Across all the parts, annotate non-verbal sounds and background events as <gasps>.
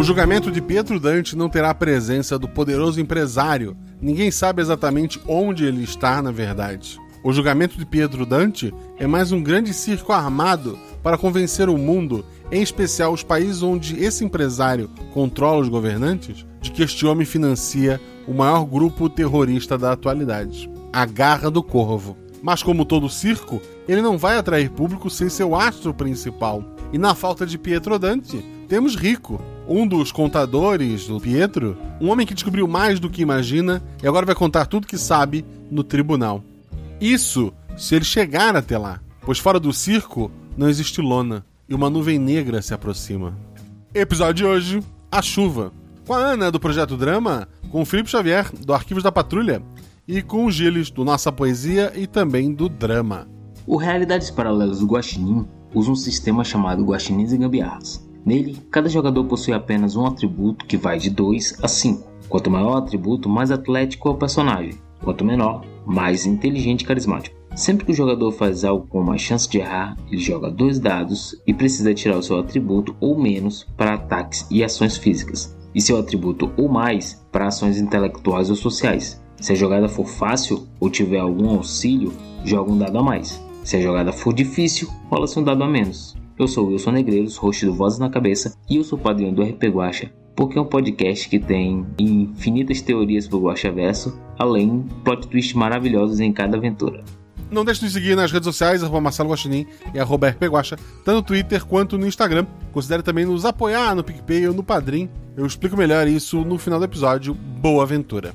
O julgamento de Pietro Dante não terá a presença do poderoso empresário. Ninguém sabe exatamente onde ele está, na verdade. O julgamento de Pietro Dante é mais um grande circo armado para convencer o mundo, em especial os países onde esse empresário controla os governantes, de que este homem financia o maior grupo terrorista da atualidade, a Garra do Corvo. Mas como todo circo, ele não vai atrair público sem seu astro principal. E na falta de Pietro Dante, temos Rico, um dos contadores do Pietro, um homem que descobriu mais do que imagina e agora vai contar tudo que sabe no tribunal. Isso se ele chegar até lá, pois fora do circo não existe lona e uma nuvem negra se aproxima. Episódio de hoje: A Chuva. Com a Ana do Projeto Drama, com o Felipe Xavier do Arquivos da Patrulha e com o Gilles do Nossa Poesia e também do Drama. O Realidades Paralelas do Guaxinim usa um sistema chamado Guaxinins e Gambiarras. Nele, cada jogador possui apenas um atributo que vai de 2 a 5. Quanto maior o atributo, mais atlético é o personagem. Quanto menor, mais inteligente e carismático. Sempre que o jogador faz algo com uma chance de errar, ele joga dois dados e precisa tirar o seu atributo ou menos para ataques e ações físicas, e seu atributo ou mais para ações intelectuais ou sociais. Se a jogada for fácil ou tiver algum auxílio, joga um dado a mais. Se a jogada for difícil, rola-se um dado a menos. Eu sou Wilson Negreiros, host do Vozes na Cabeça, e eu sou padrinho do RP Guacha, porque é um podcast que tem infinitas teorias pro Guacha Verso, além plot twists maravilhosos em cada aventura. Não deixe de nos seguir nas redes sociais, arroba Marcelo Guaxinim e arroba RPGuacha, tanto no Twitter quanto no Instagram. Considere também nos apoiar no PicPay ou no Padrim. Eu explico melhor isso no final do episódio. Boa aventura!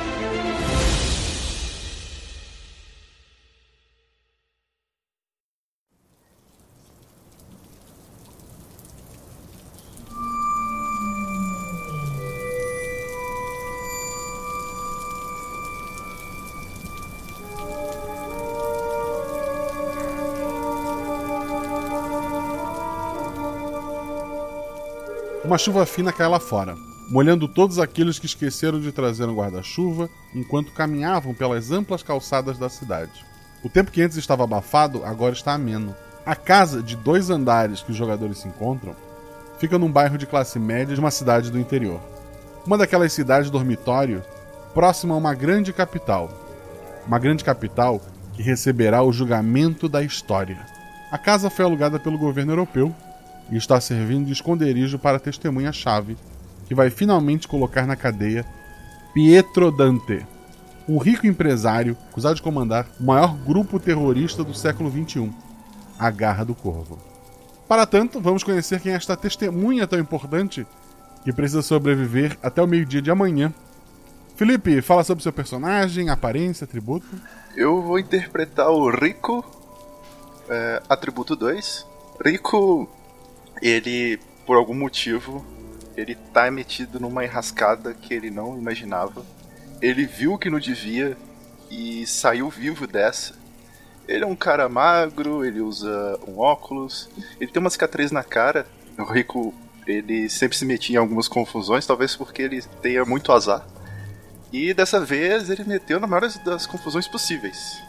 Uma chuva fina cai lá fora, molhando todos aqueles que esqueceram de trazer um guarda-chuva enquanto caminhavam pelas amplas calçadas da cidade. O tempo que antes estava abafado agora está ameno. A casa de dois andares que os jogadores se encontram fica num bairro de classe média de uma cidade do interior. Uma daquelas cidades dormitório próxima a uma grande capital. Uma grande capital que receberá o julgamento da história. A casa foi alugada pelo governo europeu e está servindo de esconderijo para a testemunha-chave, que vai finalmente colocar na cadeia Pietro Dante, um rico empresário acusado de comandar o maior grupo terrorista do século XXI, a Garra do Corvo. Para tanto, vamos conhecer quem é esta testemunha tão importante que precisa sobreviver até o meio-dia de amanhã. Felipe, fala sobre seu personagem, aparência, atributo. Eu vou interpretar o Rico, é, atributo 2. Rico ele, por algum motivo, ele tá metido numa enrascada que ele não imaginava. Ele viu que não devia e saiu vivo dessa. Ele é um cara magro, ele usa um óculos, ele tem uma cicatriz na cara. O Rico, ele sempre se metia em algumas confusões, talvez porque ele tenha muito azar. E dessa vez ele meteu na maior das confusões possíveis.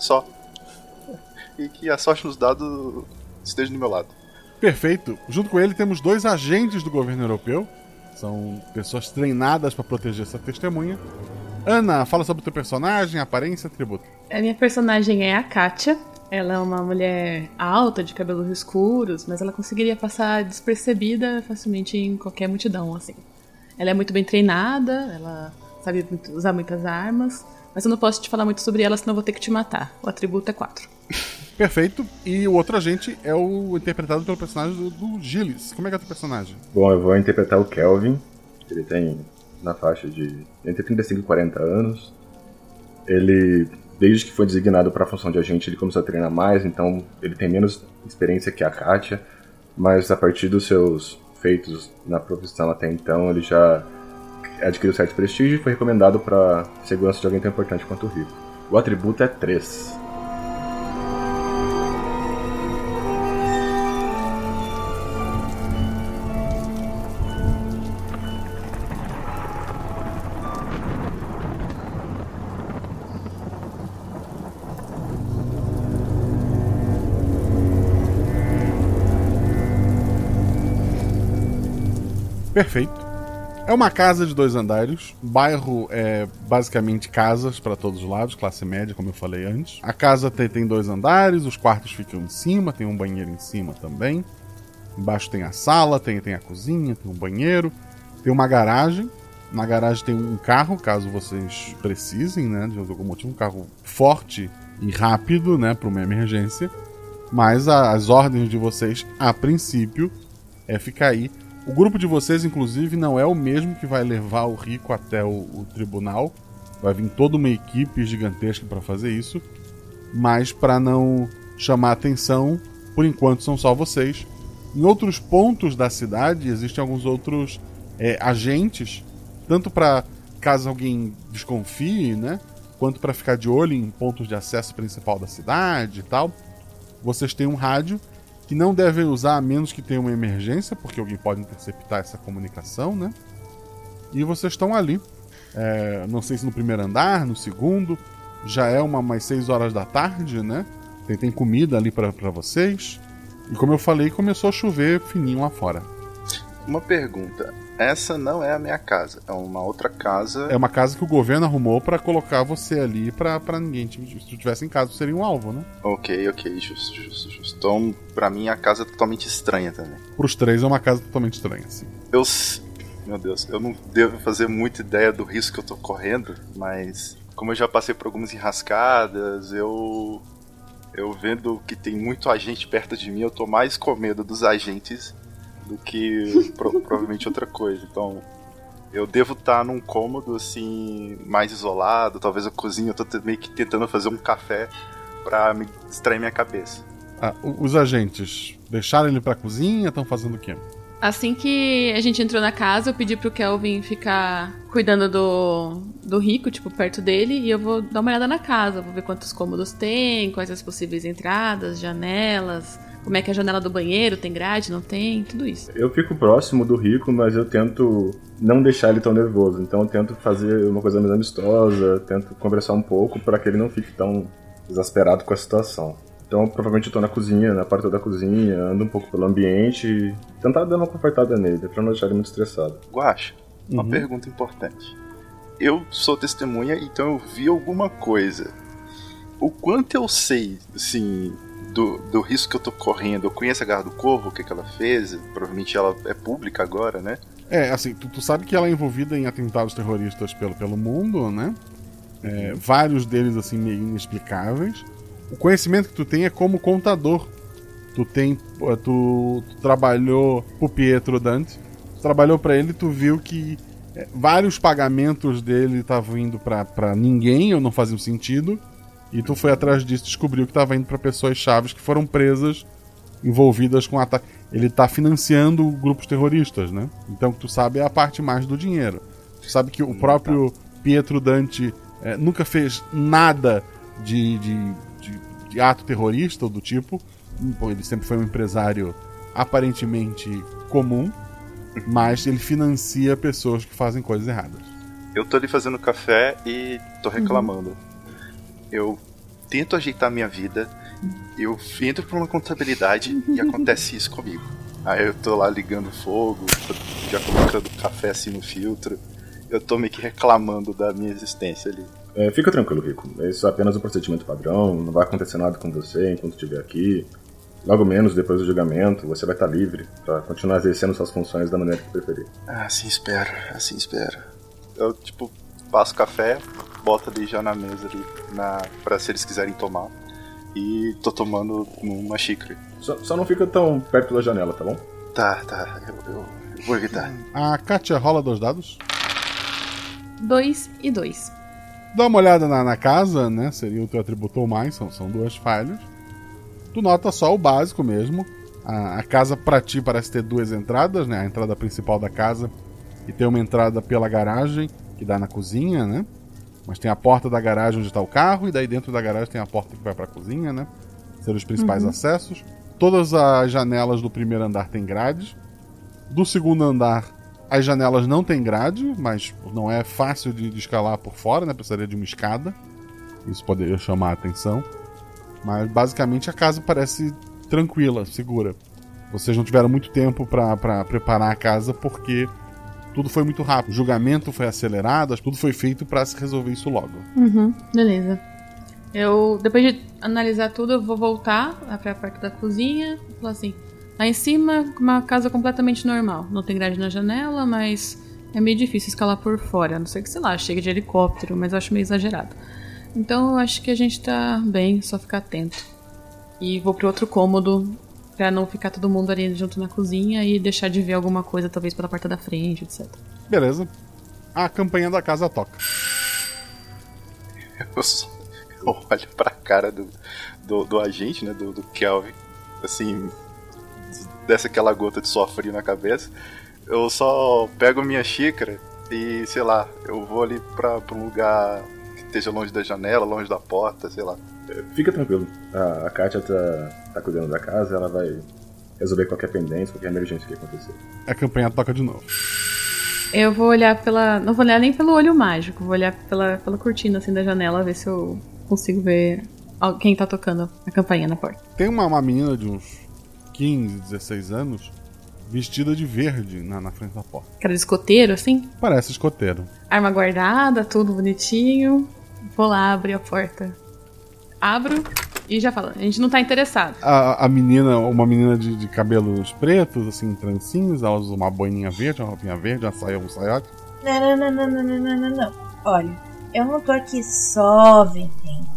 Só. E que a sorte nos dados esteja do meu lado. Perfeito. Junto com ele temos dois agentes do governo europeu. São pessoas treinadas para proteger essa testemunha. Ana, fala sobre o teu personagem, aparência, atributo. A minha personagem é a Katia. Ela é uma mulher alta, de cabelos escuros, mas ela conseguiria passar despercebida facilmente em qualquer multidão, assim. Ela é muito bem treinada, ela sabe usar muitas armas, mas eu não posso te falar muito sobre ela, senão eu vou ter que te matar. O atributo é 4. <laughs> Perfeito. E o outro agente é o interpretado pelo personagem do, do Gilles. Como é que é o personagem? Bom, eu vou interpretar o Kelvin. Ele tem na faixa de entre 35 e 40 anos. Ele, desde que foi designado para a função de agente, ele começou a treinar mais, então ele tem menos experiência que a Katia, mas a partir dos seus feitos na profissão até então, ele já adquiriu certo prestígio e foi recomendado para segurança de alguém tão importante quanto o Rico. O atributo é 3. Perfeito. É uma casa de dois andares. Bairro é basicamente casas para todos os lados, classe média, como eu falei antes. A casa tem, tem, dois andares, os quartos ficam em cima, tem um banheiro em cima também. Embaixo tem a sala, tem, tem a cozinha, tem um banheiro, tem uma garagem. Na garagem tem um carro, caso vocês precisem, né, de algum motivo, um carro forte e rápido, né, para uma emergência. Mas a, as ordens de vocês, a princípio, é ficar aí o grupo de vocês, inclusive, não é o mesmo que vai levar o Rico até o, o tribunal. Vai vir toda uma equipe gigantesca para fazer isso. Mas para não chamar atenção, por enquanto são só vocês. Em outros pontos da cidade existem alguns outros é, agentes, tanto para caso alguém desconfie, né? Quanto para ficar de olho em pontos de acesso principal da cidade e tal. Vocês têm um rádio que não devem usar a menos que tenha uma emergência, porque alguém pode interceptar essa comunicação, né? E vocês estão ali. É, não sei se no primeiro andar, no segundo. Já é uma mais 6 horas da tarde, né? Tem, tem comida ali para vocês. E como eu falei, começou a chover fininho lá fora. Uma pergunta essa não é a minha casa, é uma outra casa. É uma casa que o governo arrumou para colocar você ali para ninguém. Se tu tivesse em casa, seria um alvo, né? Ok, ok, justo, justo, justo. Então, pra mim, a casa é totalmente estranha também. Pros três é uma casa totalmente estranha, sim. Eu. Meu Deus, eu não devo fazer muita ideia do risco que eu tô correndo, mas. Como eu já passei por algumas enrascadas, eu. Eu vendo que tem muito agente perto de mim, eu tô mais com medo dos agentes do que pro, <laughs> provavelmente outra coisa. Então, eu devo estar num cômodo assim, mais isolado, talvez a cozinha, eu tô meio que tentando fazer um café para me distrair minha cabeça. Ah, os agentes deixaram ele pra cozinha, estão fazendo o quê? Assim que a gente entrou na casa, eu pedi pro Kelvin ficar cuidando do, do rico, tipo, perto dele, e eu vou dar uma olhada na casa, vou ver quantos cômodos tem, quais as possíveis entradas, janelas, como é que é a janela do banheiro, tem grade, não tem, tudo isso. Eu fico próximo do Rico, mas eu tento não deixar ele tão nervoso. Então eu tento fazer uma coisa mais amistosa, tento conversar um pouco para que ele não fique tão exasperado com a situação. Então, provavelmente eu tô na cozinha, na parte da cozinha, ando um pouco pelo ambiente e tentar dar uma confortada nele, pra não deixar ele muito estressado. Guacha, uma uhum. pergunta importante. Eu sou testemunha, então eu vi alguma coisa. O quanto eu sei, assim, do, do risco que eu tô correndo. Eu conheço a Garra do Corvo, o que, que ela fez. Provavelmente ela é pública agora, né? É, assim, tu, tu sabe que ela é envolvida em atentados terroristas pelo, pelo mundo, né? É, vários deles, assim, meio inexplicáveis. O conhecimento que tu tem é como contador. Tu tem. Tu, tu trabalhou pro Pietro Dante. Tu trabalhou para ele tu viu que é, vários pagamentos dele estavam indo para ninguém, ou não faziam sentido. E tu foi atrás disso, descobriu que estava indo para pessoas chaves que foram presas envolvidas com ataque. Ele está financiando grupos terroristas, né? Então o que tu sabe é a parte mais do dinheiro. Tu sabe que o próprio Pietro Dante é, nunca fez nada de, de, de, de, ato terrorista ou do tipo. Ele sempre foi um empresário aparentemente comum, mas ele financia pessoas que fazem coisas erradas. Eu tô ali fazendo café e tô reclamando. Uhum eu tento ajeitar minha vida, eu entro pra uma contabilidade e acontece isso comigo. Aí eu tô lá ligando fogo, já colocando café assim no filtro. Eu tô meio que reclamando da minha existência ali. É, fica tranquilo, Rico. Isso é apenas um procedimento padrão, não vai acontecer nada com você enquanto estiver aqui. Logo menos depois do julgamento, você vai estar livre para continuar exercendo suas funções da maneira que preferir. Ah, assim espero, assim espero. Eu, tipo, passo café, boto ali já na mesa ali, na, pra se eles quiserem tomar. E tô tomando numa xícara. Só, só não fica tão perto da janela, tá bom? Tá, tá, eu, eu, eu vou evitar. A Katia rola dois dados. Dois e dois. Dá uma olhada na, na casa, né? Seria o teu atributo ou mais, são, são duas falhas. Tu nota só o básico mesmo. A, a, casa pra ti parece ter duas entradas, né? A entrada principal da casa e tem uma entrada pela garagem que dá na cozinha, né? Mas tem a porta da garagem onde está o carro e daí dentro da garagem tem a porta que vai para a cozinha, né? São os principais uhum. acessos. Todas as janelas do primeiro andar têm grades. Do segundo andar as janelas não têm grade, mas não é fácil de, de escalar por fora, né? Precisaria de uma escada. Isso poderia chamar a atenção. Mas basicamente a casa parece tranquila, segura. Vocês não tiveram muito tempo para preparar a casa porque tudo foi muito rápido. O julgamento foi acelerado, tudo foi feito para se resolver isso logo. Uhum, beleza. Eu, depois de analisar tudo, eu vou voltar para a parte da cozinha e falar assim: lá em cima, uma casa completamente normal. Não tem grade na janela, mas é meio difícil escalar por fora. A não sei que, sei lá, chega de helicóptero, mas eu acho meio exagerado. Então eu acho que a gente tá bem, só ficar atento. E vou pro outro cômodo Pra não ficar todo mundo ali junto na cozinha e deixar de ver alguma coisa, talvez pela porta da frente, etc. Beleza. A campanha da casa toca. <laughs> Eu, só, eu olho pra cara do, do, do agente, né? Do, do, Kelvin. Assim, desce aquela gota de suor frio na cabeça. Eu só pego minha xícara e, sei lá, eu vou ali pra, pra um lugar que esteja longe da janela, longe da porta, sei lá. Fica tranquilo. A, a Kátia tá, tá cuidando da casa, ela vai resolver qualquer pendência, qualquer emergência que acontecer. A campanha toca de novo. Eu vou olhar pela. Não vou olhar nem pelo olho mágico, vou olhar pela, pela cortina assim da janela, ver se eu consigo ver quem tá tocando a campainha na porta. Tem uma, uma menina de uns 15, 16 anos, vestida de verde na, na frente da porta. Cara de escoteiro, assim? Parece escoteiro. Arma guardada, tudo bonitinho. Vou lá abrir a porta abro e já falo, a gente não tá interessado. A, a menina, uma menina de, de, cabelos pretos, assim, trancinhos, ela usa uma boininha verde, uma roupinha verde, uma saia, um saiote. Não, não, não, não, não, não, não, não. Olha, eu não tô aqui só vendendo.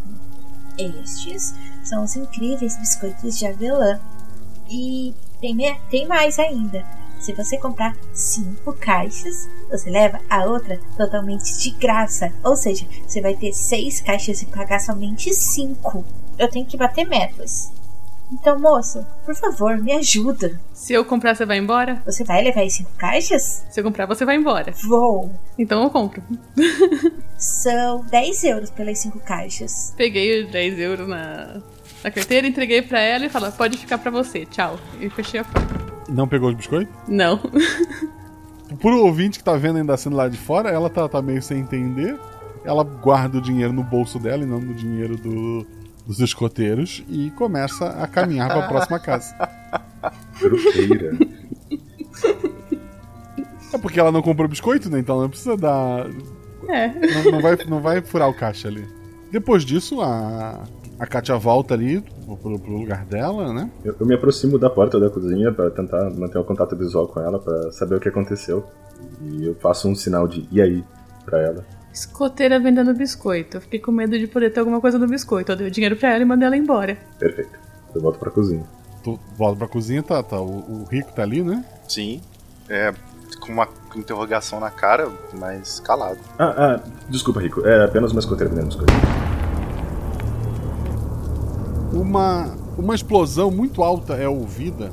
Estes são os incríveis biscoitos de avelã. E tem, tem mais ainda. Se você comprar cinco caixas, você leva a outra totalmente de graça. Ou seja, você vai ter seis caixas e pagar somente cinco. Eu tenho que bater metas. Então, moça, por favor, me ajuda. Se eu comprar, você vai embora? Você vai levar as cinco caixas? Se eu comprar, você vai embora. Vou. Então eu compro. <laughs> São 10 euros pelas cinco caixas. Peguei os 10 euros na, na carteira, entreguei para ela e falei: pode ficar para você, tchau. E fechei a porta. Não pegou os biscoitos? Não. <laughs> Por ouvinte que tá vendo ainda sendo lá de fora, ela tá, tá meio sem entender. Ela guarda o dinheiro no bolso dela e não no dinheiro do, dos escoteiros e começa a caminhar para a próxima casa. <laughs> Grupeira. É porque ela não comprou biscoito, né? Então ela não precisa dar. É. Não, não, vai, não vai furar o caixa ali. Depois disso, a, a Katia volta ali pro, pro lugar dela, né? Eu, eu, me aproximo da porta da cozinha para tentar manter um contato visual com ela, para saber o que aconteceu. E eu faço um sinal de e aí para ela. Escoteira vendendo biscoito. Eu fiquei com medo de poder ter alguma coisa no biscoito. Eu dei o dinheiro pra ela e mandei ela embora. Perfeito. Eu volto pra cozinha. Tu volta pra cozinha, tá, tá. O, o Rico tá ali, né? Sim. É, com uma interrogação na cara, mas calado. Ah, ah, desculpa, Rico. É apenas uma escoteira vendendo biscoito uma, uma explosão muito alta é ouvida.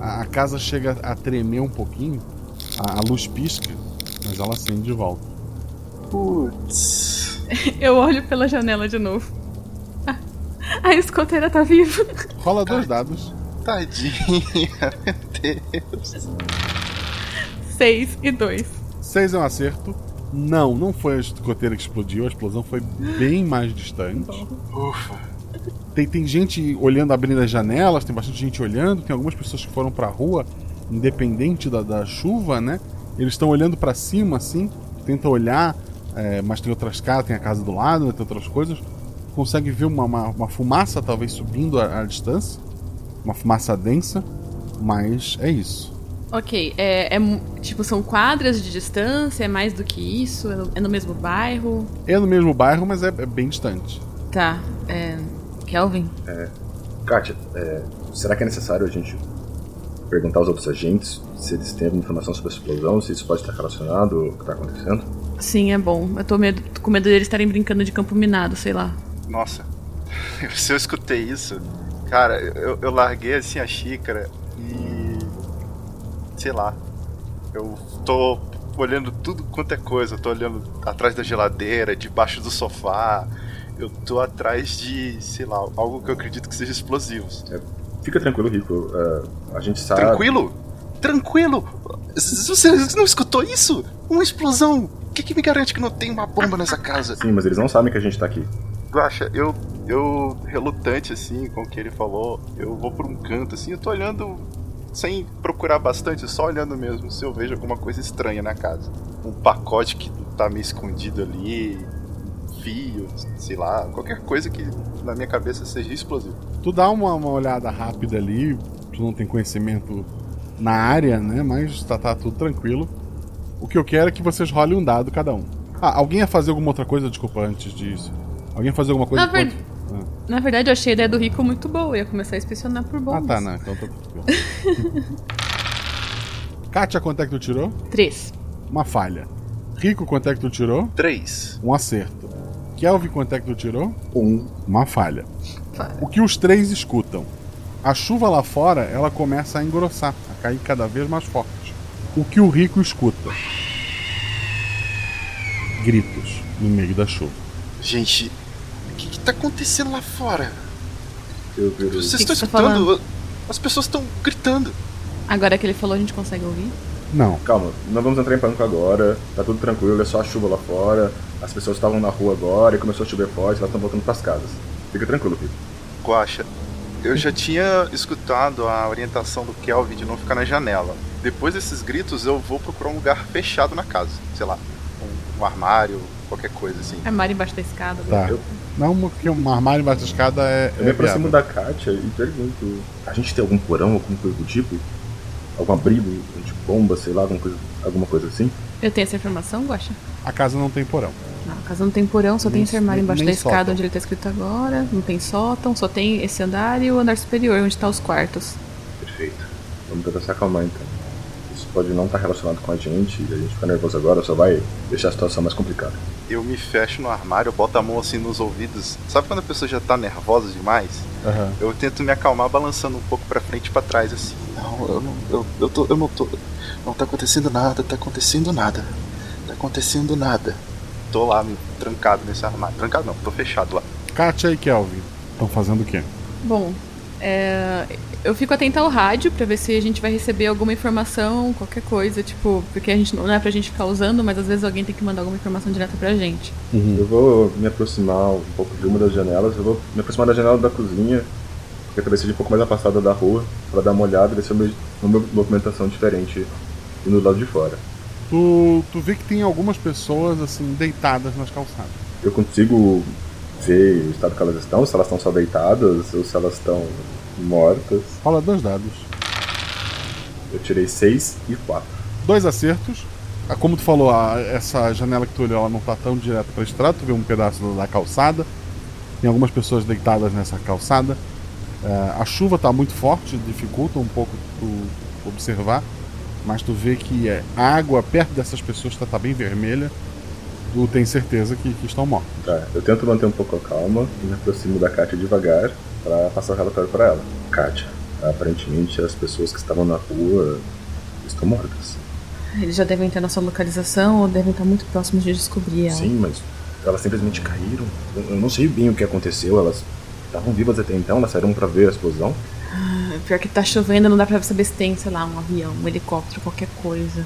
A, a casa chega a tremer um pouquinho. A, a, luz pisca, mas ela acende de volta. Putz. <laughs> Eu olho pela janela de novo. <laughs> A escoteira tá viva. Rola dois dados. Tadinha, <laughs> meu Deus. Seis e dois. Seis é um acerto. Não, não foi a escoteira que explodiu, a explosão foi bem mais distante. Ufa. Tem, tem gente olhando, abrindo as janelas, tem bastante gente olhando, tem algumas pessoas que foram pra rua, independente da, da chuva, né? Eles estão olhando para cima, assim, tentam olhar, é, mas tem outras casas, tem a casa do lado, né, tem outras coisas. Consegue ver uma, uma, uma fumaça, talvez, subindo à, à distância. Uma fumaça densa, mas é isso. Ok, é, é, tipo, são quadras de distância, é mais do que isso? É no, é no mesmo bairro? É no mesmo bairro, mas é, é bem distante. Tá, é. Kelvin? É. Kátia, é, será que é necessário a gente perguntar aos outros agentes se eles têm alguma informação sobre a explosão, se isso pode estar relacionado ao que está acontecendo? Sim, é bom. Eu tô, medo, tô com medo deles estarem brincando de campo minado, sei lá. Nossa, <laughs> se eu escutei isso, cara, eu, eu larguei assim a xícara e. sei lá. Eu tô olhando tudo quanto é coisa. Eu tô olhando atrás da geladeira, debaixo do sofá. Eu tô atrás de, sei lá, algo que eu acredito que seja explosivos. É, fica tranquilo, Rico. Uh, a gente sabe. Tranquilo? Tranquilo? Você não escutou isso? Uma explosão! O que, que me garante que não tem uma bomba nessa casa? Sim, mas eles não sabem que a gente tá aqui. Guaxa, eu, eu, relutante assim com o que ele falou, eu vou por um canto assim, eu tô olhando sem procurar bastante, só olhando mesmo se eu vejo alguma coisa estranha na casa. Um pacote que tá meio escondido ali, fio, sei lá, qualquer coisa que na minha cabeça seja explosivo. Tu dá uma, uma olhada rápida ali, tu não tem conhecimento na área, né? Mas tá, tá tudo tranquilo. O que eu quero é que vocês rolem um dado cada um. Ah, alguém ia fazer alguma outra coisa? Desculpa, antes disso. Alguém ia fazer alguma coisa? Na, ver... ah. Na verdade, eu achei a ideia do Rico muito boa. Eu ia começar a inspecionar por bombas. Ah, tá, não. Então tá tudo <laughs> Kátia, quanto é que tu tirou? Três. Uma falha. Rico, quanto é que tu tirou? Três. Um acerto. Kelvin, quanto é que tu tirou? Um. Uma falha. O que os três escutam? A chuva lá fora, ela começa a engrossar, a cair cada vez mais forte. O que o rico escuta? Gritos no meio da chuva. Gente, o que, está acontecendo lá fora? Eu, eu, Vocês estão tá escutando? Tá As pessoas estão gritando. Agora que ele falou, a gente consegue ouvir? Não. Calma, não vamos entrar em pânico agora. Tá tudo tranquilo, é só a chuva lá fora. As pessoas estavam na rua agora e começou a chover forte, elas estão voltando para as casas. Fica tranquilo, filho. Guaxa, eu já tinha escutado a orientação do Kelvin de não ficar na janela. Depois desses gritos, eu vou procurar um lugar fechado na casa. Sei lá, um, um armário, qualquer coisa assim. Armário embaixo da escada. Tá. Eu... Não, porque um armário embaixo da escada é. Eu me aproximo da Kátia e pergunto: a gente tem algum porão, alguma coisa do tipo? Algum abrigo de bomba, sei lá, alguma coisa, alguma coisa assim? Eu tenho essa informação, Guaxa? A casa não tem porão. Não, a casa não tem porão, só nem, tem esse armário embaixo da escada sótão. onde ele tá escrito agora. Não tem sótão, só tem esse andar e o andar superior, onde tá os quartos. Perfeito. Vamos tentar se acalmar então. Pode não estar tá relacionado com a gente e a gente ficar nervoso agora só vai deixar a situação mais complicada. Eu me fecho no armário, eu boto a mão assim nos ouvidos. Sabe quando a pessoa já tá nervosa demais? Uhum. Eu tento me acalmar balançando um pouco para frente e pra trás assim. Não, eu não, eu, eu, tô, eu não tô. Não tá acontecendo nada, tá acontecendo nada. Tá acontecendo nada tô lá trancado nesse armário. Trancado não, tô fechado lá. Katia e Kelvin estão fazendo o quê? Bom, é, eu fico atenta ao rádio para ver se a gente vai receber alguma informação, qualquer coisa, tipo, porque a gente não é pra gente ficar usando, mas às vezes alguém tem que mandar alguma informação direta pra gente. Uhum. Eu vou me aproximar um pouco de uma das janelas, eu vou me aproximar da janela da cozinha, porque talvez seja um pouco mais afastada da rua, para dar uma olhada e ver se eu vejo uma movimentação diferente no lado de fora tu, tu vê que tem algumas pessoas assim deitadas nas calçadas. Eu consigo ver o estado que elas estão, se elas estão só deitadas ou se elas estão mortas. Fala dois dados. Eu tirei seis e quatro. Dois acertos. Ah, como tu falou, essa janela que tu olhou ela não tá tão direto para a estrada, tu vê um pedaço da calçada. Tem algumas pessoas deitadas nessa calçada. É, a chuva está muito forte, dificulta um pouco tu observar mas tu vê que é, a água perto dessas pessoas está tá bem vermelha, tu tem certeza que, que estão mortos. Tá, eu tento manter um pouco a calma e me aproximo da Kátia devagar para passar o relatório para ela. Kátia, aparentemente as pessoas que estavam na rua estão mortas. Eles já devem ter nossa localização ou devem estar muito próximos de descobrir ela. Sim, mas elas simplesmente caíram. Eu não sei bem o que aconteceu, elas estavam vivas até então, elas saíram para ver a explosão. Ah, pior que tá chovendo, não dá pra saber se tem, sei lá, um avião, um helicóptero, qualquer coisa.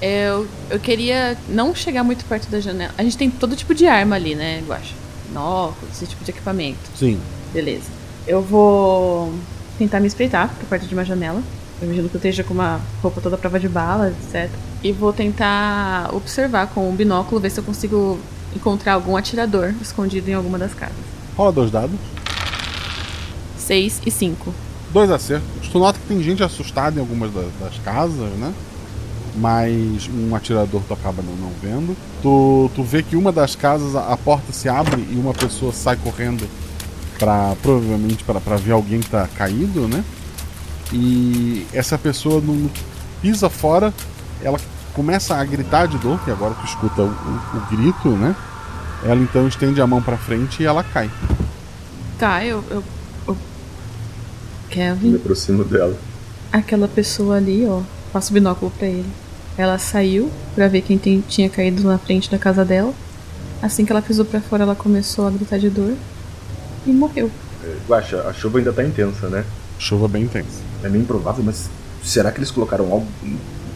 Eu, eu queria não chegar muito perto da janela. A gente tem todo tipo de arma ali, né, Guacha? Binóculos, esse tipo de equipamento. Sim. Beleza. Eu vou tentar me espreitar por perto de uma janela. Eu imagino que eu esteja com uma roupa toda prova de bala, etc. E vou tentar observar com um binóculo, ver se eu consigo encontrar algum atirador escondido em alguma das casas. Rola dois dados. 6 e 5. Dois acertos. Tu nota que tem gente assustada em algumas das, das casas, né? Mas um atirador tu acaba não, não vendo. Tu, tu vê que uma das casas a, a porta se abre e uma pessoa sai correndo para provavelmente para ver alguém que tá caído, né? E essa pessoa não pisa fora, ela começa a gritar de dor, que agora tu escuta o, o, o grito, né? Ela então estende a mão para frente e ela cai. Tá, eu, eu, eu... Kevin. Me aproximo dela. Aquela pessoa ali, ó. Passo o binóculo pra ele. Ela saiu pra ver quem tem, tinha caído na frente da casa dela. Assim que ela pisou pra fora, ela começou a gritar de dor e morreu. É, Guaxa, a chuva ainda tá intensa, né? Chuva bem intensa. É meio improvável, mas será que eles colocaram algo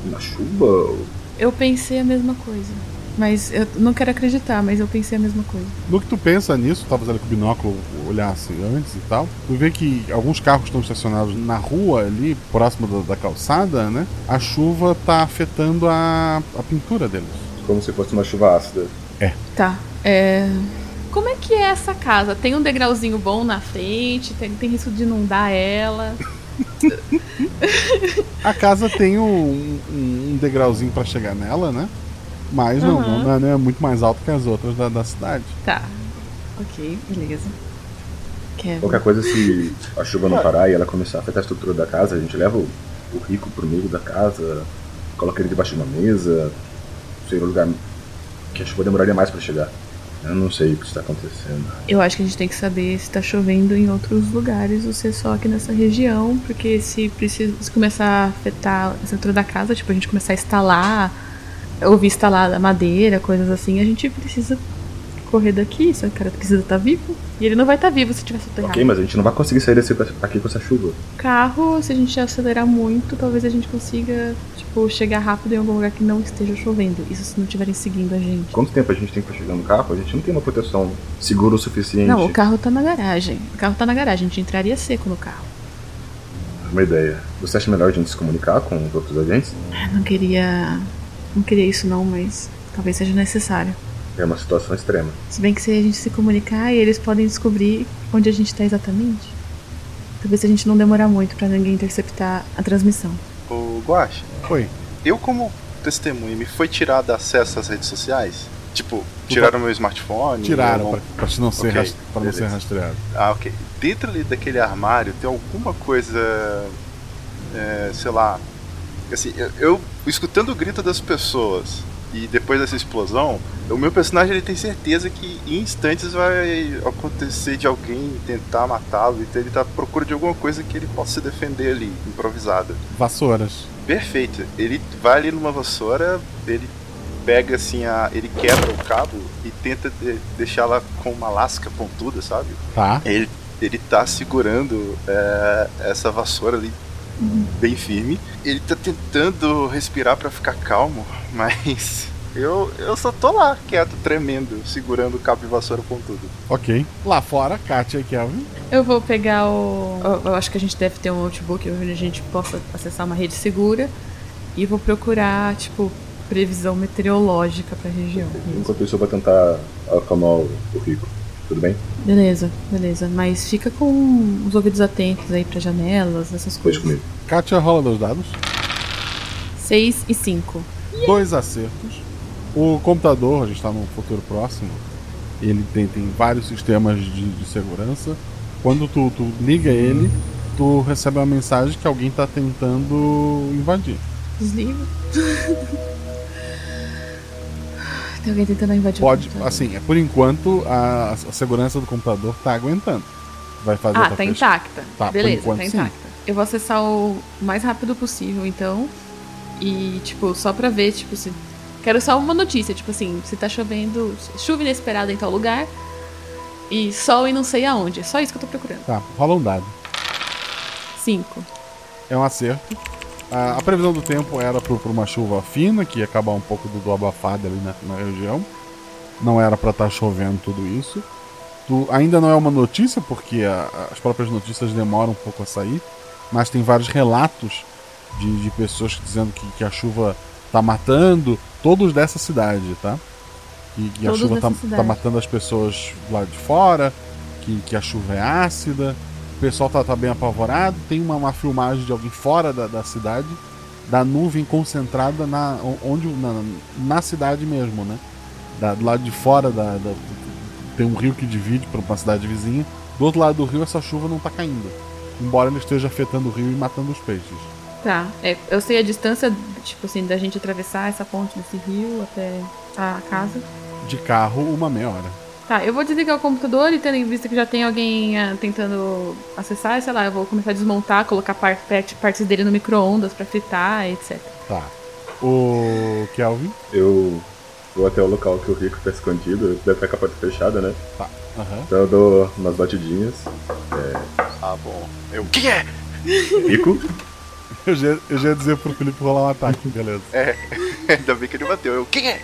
na chuva? Eu pensei a mesma coisa. Mas eu não quero acreditar, mas eu pensei a mesma coisa. No que tu pensa nisso, talvez ali com o binóculo olhasse antes e tal, tu vê que alguns carros estão estacionados na rua ali, próximo da, da calçada, né? A chuva tá afetando a, a pintura deles. Como se fosse uma chuva ácida. É. Tá. É. Como é que é essa casa? Tem um degrauzinho bom na frente? Tem, tem risco de inundar ela? <laughs> a casa tem um, um, um degrauzinho para chegar nela, né? Mas não, Uhum. não, não é muito mais alto que as outras da, da cidade. Tá. Ok, beleza. Kevin. Qualquer coisa, se a chuva não parar e ela começar a afetar a estrutura da casa, a gente leva o, o rico pro meio da casa, coloca ele debaixo de uma mesa, seria um lugar que a chuva demoraria mais para chegar. Eu não sei o que está acontecendo. Eu acho que a gente tem que saber se tá chovendo em outros lugares ou se é só aqui nessa região, porque se precisa se começar a afetar a estrutura da casa, tipo, a gente começar a instalar, ouvir instalar a madeira, coisas assim, a gente precisa correr daqui, só que o cara precisa estar vivo. E ele não vai estar vivo se tiver soterrado. Ok, mas a gente não vai conseguir sair desse, aqui com essa chuva. Carro, se a gente acelerar muito, talvez a gente consiga, tipo, chegar rápido em algum lugar que não esteja chovendo. Isso se não estiverem seguindo a gente. Quanto tempo a gente tem pra chegar no carro? A gente não tem uma proteção segura o suficiente. Não, o carro tá na garagem. O carro tá na garagem, a gente entraria seco no carro. Uma ideia. Você acha melhor a gente se comunicar com os outros agentes? Eu não queria. Não queria isso não, mas talvez seja necessário. É uma situação extrema. Se bem que se a gente se comunicar e eles podem descobrir onde a gente tá exatamente. Talvez a gente não demorar muito pra ninguém interceptar a transmissão. Ô, Guache. Oi. Eu, como testemunha, me foi tirado acesso às redes sociais? Tipo, tiraram meu smartphone? Tiraram, eu pra, não ser, Ok, ras- pra não ser rastreado. Ah, ok. Dentro ali daquele armário tem alguma coisa. é, sei lá. Assim, eu, eu escutando o grito das pessoas e depois dessa explosão, o meu personagem ele tem certeza que em instantes vai acontecer de alguém tentar matá-lo, então ele tá à procura de alguma coisa que ele possa se defender ali, improvisada. Vassouras. Perfeito. Ele vai ali numa vassoura, ele pega assim a. ele quebra o cabo e tenta de- deixá-la com uma lasca pontuda, sabe? Tá. Ele, ele tá segurando é, essa vassoura ali bem firme. Ele tá tentando respirar pra ficar calmo, <laughs> mas eu, eu só tô lá, quieto, tremendo, segurando o cabo de vassoura pontudo. Ok. Lá fora, Katia e Kelvin. Eu vou pegar o. Eu, acho que a gente deve ter um notebook onde a gente possa acessar uma rede segura. E vou procurar, tipo, previsão meteorológica pra região. Enquanto isso, eu vou tentar acalmar o, o rico. Tudo bem? Beleza, beleza. Mas fica com os ouvidos atentos aí pra janelas, essas Pois coisas. comigo. Katia rola dois dados. 6 e 5. Dois acertos. O computador, a gente está num futuro próximo, ele tem, tem vários sistemas de, de segurança. Quando tu, tu liga ele, tu recebe uma mensagem que alguém está tentando invadir. Desliga. <laughs> Tem alguém tentando invadir Pode, o assim, é por enquanto a, a segurança do computador tá aguentando. Vai fazer Ah, tá fech- intacta. Tá, Beleza, enquanto, tá sim. intacta. Eu vou acessar o mais rápido possível, então. E, tipo, só pra ver, tipo, se. Quero só uma notícia, tipo assim, se tá chovendo. Chuva inesperada em tal lugar. E sol e não sei aonde. É só isso que eu tô procurando. Tá, rola um dado. 5. É um acerto. A, a previsão do tempo era por, por uma chuva fina, que ia acabar um pouco do, do abafado ali na, na região. Não era pra estar chovendo tudo isso. Tu, ainda não é uma notícia, porque a, as próprias notícias demoram um pouco a sair, mas tem vários relatos de, de pessoas dizendo que, que, a chuva tá matando, todos dessa cidade, tá? Que, que a chuva tá, tá, matando as pessoas lá de fora, que, que a chuva é ácida, pessoal tá, tá bem apavorado. Tem uma, uma filmagem de alguém fora da, da cidade, da nuvem concentrada na, onde, na, na cidade mesmo, né? Da, do lado de fora da, da tem um rio que divide para uma cidade vizinha. Do outro lado do rio, essa chuva não está caindo. Embora ele esteja afetando o rio e matando os peixes. Tá, é, eu sei a distância, tipo assim, da gente atravessar essa ponte desse rio até a casa. De carro, uma meia hora. Tá, eu vou desligar o computador e tendo em vista que já tem alguém uh, tentando acessar, sei lá, eu vou começar a desmontar, colocar par partes dele no micro-ondas pra fritar, etc. Tá. O Kelvin? Eu vou até o local que o Rico tá escondido, deve estar com a porta fechada, né? Tá. Uhum. Então eu dou umas batidinhas. É... Ah, bom. Eu. Quem é? Rico? <laughs> eu, já, eu já ia dizer pro Felipe rolar um ataque, beleza. É, <laughs> ainda bem que ele bateu. Eu. Quem é?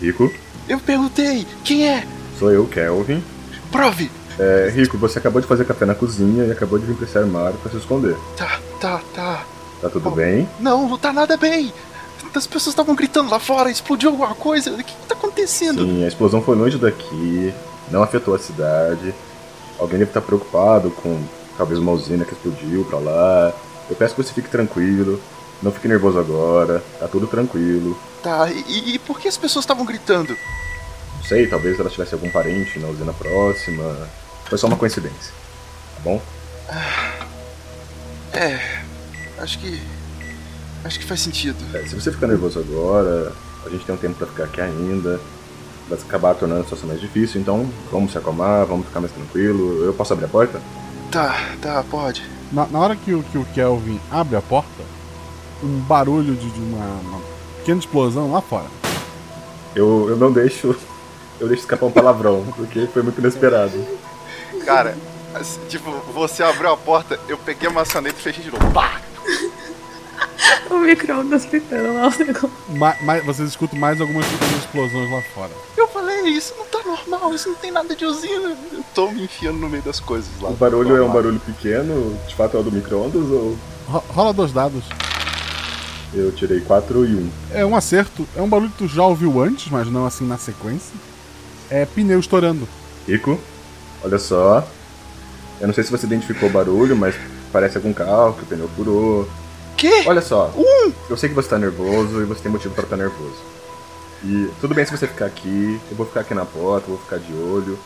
Rico? Eu perguntei, quem é? Sou eu, Kelvin. Prove! É, Rico, você acabou de fazer café na cozinha e acabou de vir pra esse armário pra se esconder. Tá, tá, tá. Tá tudo bem? Não, não tá nada bem. As pessoas estavam gritando lá fora, explodiu alguma coisa. O que, que tá acontecendo? Sim, a explosão foi longe daqui, não afetou a cidade. Alguém deve estar preocupado com talvez uma usina que explodiu pra lá. Eu peço que você fique tranquilo, não fique nervoso agora, tá tudo tranquilo. Tá, e, e por que as pessoas estavam gritando? Não sei, talvez ela tivesse algum parente na usina próxima. Foi só uma coincidência, tá bom? É, acho que Acho que faz sentido. É, se você ficar nervoso agora, a gente tem um tempo para ficar aqui ainda. Vai acabar tornando a situação mais difícil, então vamos se acalmar, vamos ficar mais tranquilo. Eu posso abrir a porta? Tá, tá, pode. Na, na hora que o, que o Kelvin abre a porta, um barulho de, de uma, uma, pequena explosão lá fora. Eu, eu não deixo. Eu deixo escapar um palavrão, porque foi muito inesperado. Cara, assim, tipo, você abriu a porta, eu peguei a maçaneta e fechei de novo. Pá! o micro-ondas pitando lá o negócio. Ma mas vocês escutam mais algumas explosões lá fora. Eu falei, isso não tá normal, isso não tem nada de usina. Eu tô me enfiando no meio das coisas lá. O barulho é um barulho pequeno? De fato é o do micro-ondas ou. Rola dois dados. Eu tirei 4 e 1. Um. É um acerto. É um barulho que tu já ouviu antes, mas não assim na sequência. É pneu estourando. Rico, olha só. Eu não sei se você identificou o barulho, mas parece algum carro que o pneu furou. Quê? Olha só. Um. Eu sei que você tá nervoso e você tem motivo para estar nervoso. E tudo bem se você ficar aqui, eu vou ficar aqui na porta, vou ficar de olho,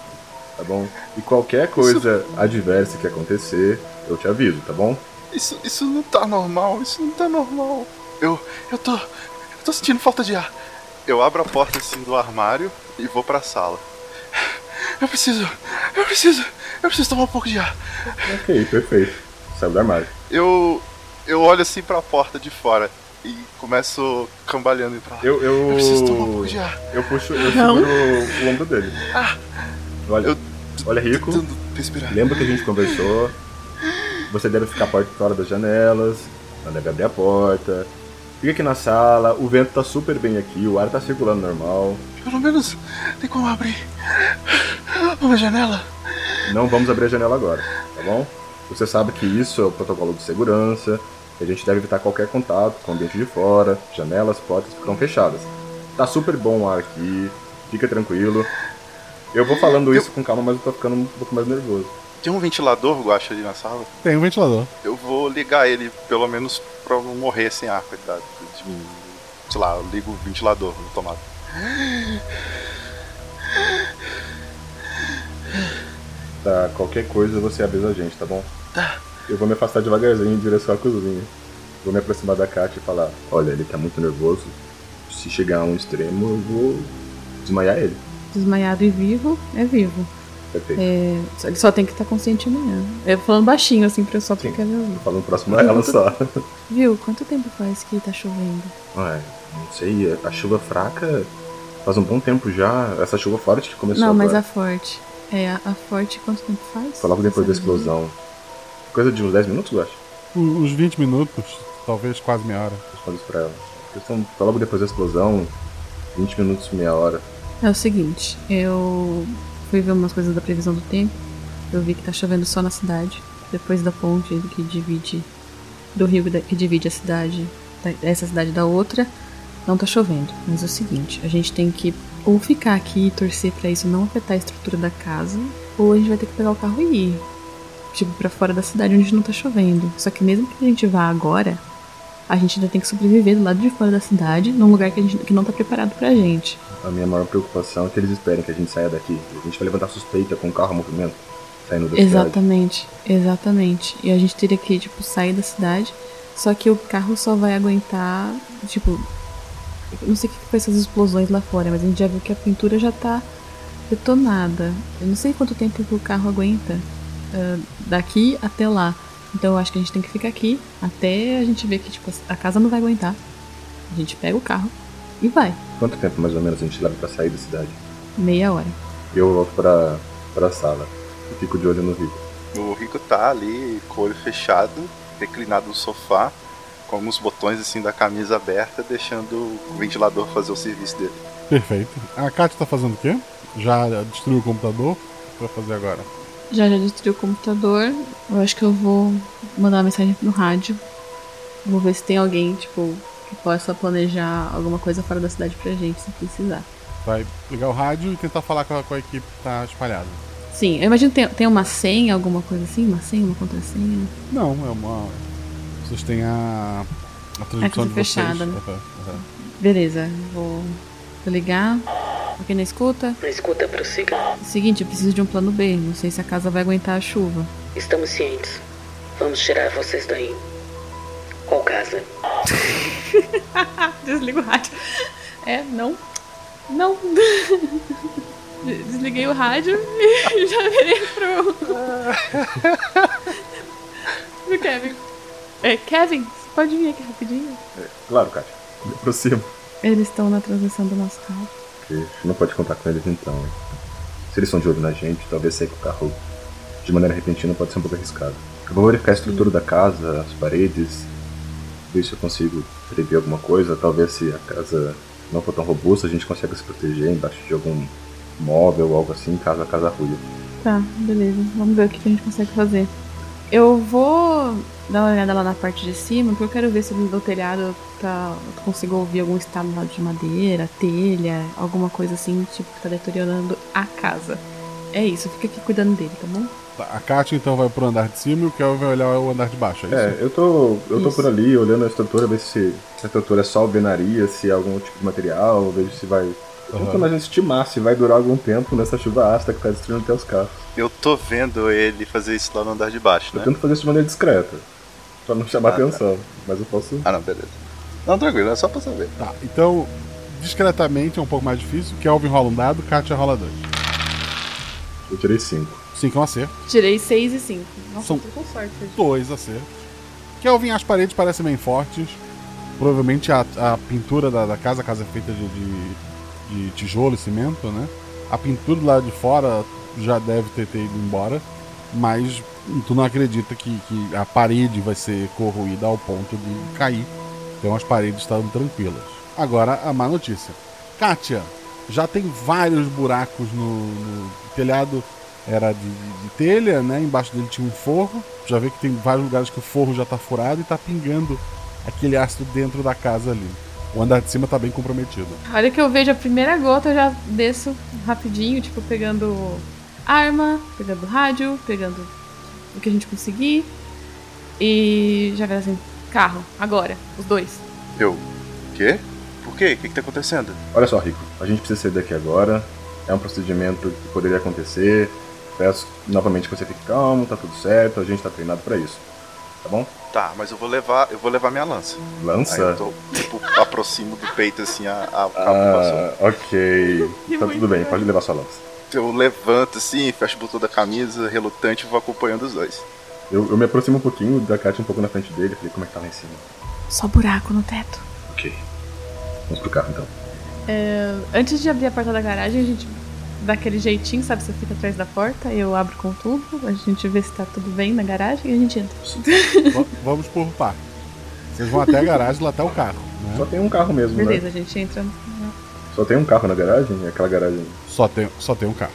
tá bom? E qualquer coisa isso... adversa que acontecer, eu te aviso, tá bom? Isso, isso não tá normal, isso não tá normal. Eu, eu tô, eu tô sentindo falta de ar. Eu abro a porta assim do armário e vou pra sala. Eu preciso, eu preciso, eu preciso tomar um pouco de ar. Ok, perfeito. Saiu do armário. Eu, eu olho assim pra porta de fora e começo cambaleando pra lá. Eu, eu... eu preciso tomar um pouco de ar. Eu puxo, eu seguro o, ombro dele. Ah! Olha, eu olha Rico. Lembra que a gente conversou? Você deve ficar perto fora das janelas, não deve abrir a porta. Fica aqui na sala, o vento tá super bem aqui, o ar tá circulando normal. Pelo menos tem como abrir uma janela. Não vamos abrir a janela agora, tá bom? Você sabe que isso é o protocolo de segurança, a gente deve evitar qualquer contato com o ambiente de fora, janelas, portas ficam fechadas. Tá super bom o ar aqui, fica tranquilo. Eu vou falando isso com calma, mas eu tô ficando um pouco mais nervoso. Tem um ventilador, Guacha, ali na sala? Tem um ventilador. Eu vou ligar ele, pelo menos pra não morrer sem ar, coitado. Sei lá, eu ligo o ventilador no tomado. Tá, qualquer coisa você avisa a gente, tá bom? Tá. Eu vou me afastar devagarzinho em direção à cozinha. Vou me aproximar da Kátia e falar: Olha, ele tá muito nervoso. Se chegar a um extremo, eu vou desmaiar ele. Desmaiado e vivo é vivo. Perfeito. É, ele só tem que estar consciente amanhã. Eu falando baixinho, assim, pra só porque ela ouvir. Falando próximo a ela só. Viu? Quanto tempo faz que tá chovendo? Ué, não sei. A chuva fraca faz um bom tempo já. Essa chuva forte começou Não, agora. mas a forte. É, a, a forte quanto tempo faz? Foi logo depois da explosão. Coisa de uns 10 minutos, eu acho. Uns 20 minutos, talvez quase meia hora. Respondo isso pra ela. Questão, foi logo depois da explosão, 20 minutos, meia hora. É o seguinte, eu fui ver umas coisas da previsão do tempo. Eu vi que tá chovendo só na cidade. Depois da ponte que divide. Do rio que divide a cidade. Essa cidade da outra. Não tá chovendo. Mas é o seguinte: a gente tem que ou ficar aqui e torcer para isso não afetar a estrutura da casa. Ou a gente vai ter que pegar o carro e ir. Tipo, pra fora da cidade onde não tá chovendo. Só que mesmo que a gente vá agora, a gente ainda tem que sobreviver do lado de fora da cidade, num lugar que, a gente, que não tá preparado pra gente. A minha maior preocupação é que eles esperem que a gente saia daqui. A gente vai levantar suspeita com o carro em movimento, saindo da exatamente, cidade. Exatamente, E a gente teria que, tipo, sair da cidade, só que o carro só vai aguentar, tipo... Não sei o que foi essas explosões lá fora, mas a gente já viu que a pintura já tá detonada. Eu não sei quanto tempo o carro aguenta uh, daqui até lá. Então eu acho que a gente tem que ficar aqui até a gente ver que tipo, a casa não vai aguentar. A gente pega o carro e vai. Quanto tempo mais ou menos a gente leva pra sair da cidade? Meia hora. Eu volto pra, pra sala e fico de olho no Rico. O Rico tá ali com o olho fechado, reclinado no sofá, com alguns botões assim da camisa aberta, deixando o ventilador fazer o serviço dele. Perfeito. A Kátia tá fazendo o quê? Já destruiu o computador? O que vai fazer agora? Já já destruiu o computador. Eu acho que eu vou mandar uma mensagem no rádio. Vou ver se tem alguém, tipo, que possa planejar alguma coisa fora da cidade pra gente, se precisar. Vai ligar o rádio e tentar falar com a, com a equipe que tá espalhada. Sim, eu imagino que tem, tem uma senha, alguma coisa assim? Uma senha, uma contrassenha? Não, é uma. Vocês têm a. A transmissão de fechada, vocês. né? Uhum, uhum. Beleza, vou, vou ligar. Aqui na escuta? Na escuta, prossiga. Seguinte, eu preciso de um plano B. Não sei se a casa vai aguentar a chuva. Estamos cientes. Vamos tirar vocês daí. Qual casa? <laughs> Desliga o rádio. É, não. Não. Desliguei o rádio e <laughs> já virei pro. <laughs> pro Kevin. É, Kevin, você pode vir aqui rapidinho? É, claro, Kátia. Aproxima. Eles estão na transmissão do nosso carro. Não pode contar com eles então. Se eles são de olho na gente, talvez sair com o carro de maneira repentina pode ser um pouco arriscado. Eu vou verificar a estrutura da casa, as paredes, ver se eu consigo prever alguma coisa. Talvez se a casa não for tão robusta, a gente consiga se proteger embaixo de algum móvel ou algo assim, caso a casa ruia. Tá, beleza. Vamos ver o que a gente consegue fazer. Eu vou dar uma olhada lá na parte de cima, porque eu quero ver se no telhado tá, eu consigo ouvir algum estado lá de madeira, telha, alguma coisa assim, tipo, que tá deteriorando a casa. É isso, fica aqui cuidando dele, tá bom? A Kátia então vai pro andar de cima e o Kel vai olhar o andar de baixo, é isso? É, eu tô, eu tô por ali olhando a estrutura, ver se, se a estrutura é só alvenaria, se é algum tipo de material, vejo se vai Uhum. Tentando a gente estimar se vai durar algum tempo nessa chuva ácida que tá destruindo até os carros. Eu tô vendo ele fazer isso lá no andar de baixo, né? Eu tento fazer isso de maneira discreta. Pra não chamar ah, atenção. Tá. Mas eu posso. Ah, não, beleza. Não, tranquilo, é só pra saber. Tá, então, discretamente é um pouco mais difícil. Kelvin rola um dado, Katia rola dois. Eu tirei 5. 5 é um acerto. Tirei 6 e 5. Nossa, São tô com sorte. Dois acertos. Kelvin, as paredes parecem bem fortes. Provavelmente a, a pintura da, da, casa, a casa é feita de, de de tijolo e cimento, né? A pintura lá de fora já deve ter, ter ido embora, mas tu não acredita que, que, a parede vai ser corroída ao ponto de cair. Então as paredes estão tranquilas. Agora a má notícia. Kátia, já tem vários buracos no, no telhado. Era de, de, de, telha, né? Embaixo dele tinha um forro. Já vê que tem vários lugares que o forro já está furado e está pingando aquele ácido dentro da casa ali. O andar de cima tá bem comprometido. A hora que eu vejo a primeira gota, eu já desço rapidinho, tipo, pegando arma, pegando rádio, pegando o que a gente conseguir. E já vai assim, carro, agora, os dois. Eu. Quê? Por quê? O que, que tá acontecendo? Olha só, Rico, a gente precisa sair daqui agora. É um procedimento que poderia acontecer. Peço novamente que você fique calmo, tá tudo certo, a gente tá treinado para isso. Tá bom? Tá, mas eu vou levar, eu vou levar minha lança. Lança? Aí eu tô, tipo, aproximo do peito assim a, a, ah, ok. tá tudo bem, pode levar sua lança. Eu levanto assim, fecho o botão da camisa, relutante, vou acompanhando os dois. Eu, eu me aproximo um pouquinho da Katia um pouco na frente dele, falei, como é que tá lá em cima? Só buraco no teto. Ok. Vamos pro carro então. É, antes de abrir a porta da garagem, a gente daquele jeitinho, sabe? Você fica atrás da porta, eu abro com tudo, a gente vê se tá tudo bem na garagem e a gente entra. <laughs> Vamos por par. Vocês vão até a garagem, lá tá o carro. Né? Só tem um carro mesmo, Beleza, né? a gente entra. Só tem um carro na garagem? Aquela garagem. Só tem, só tem um carro.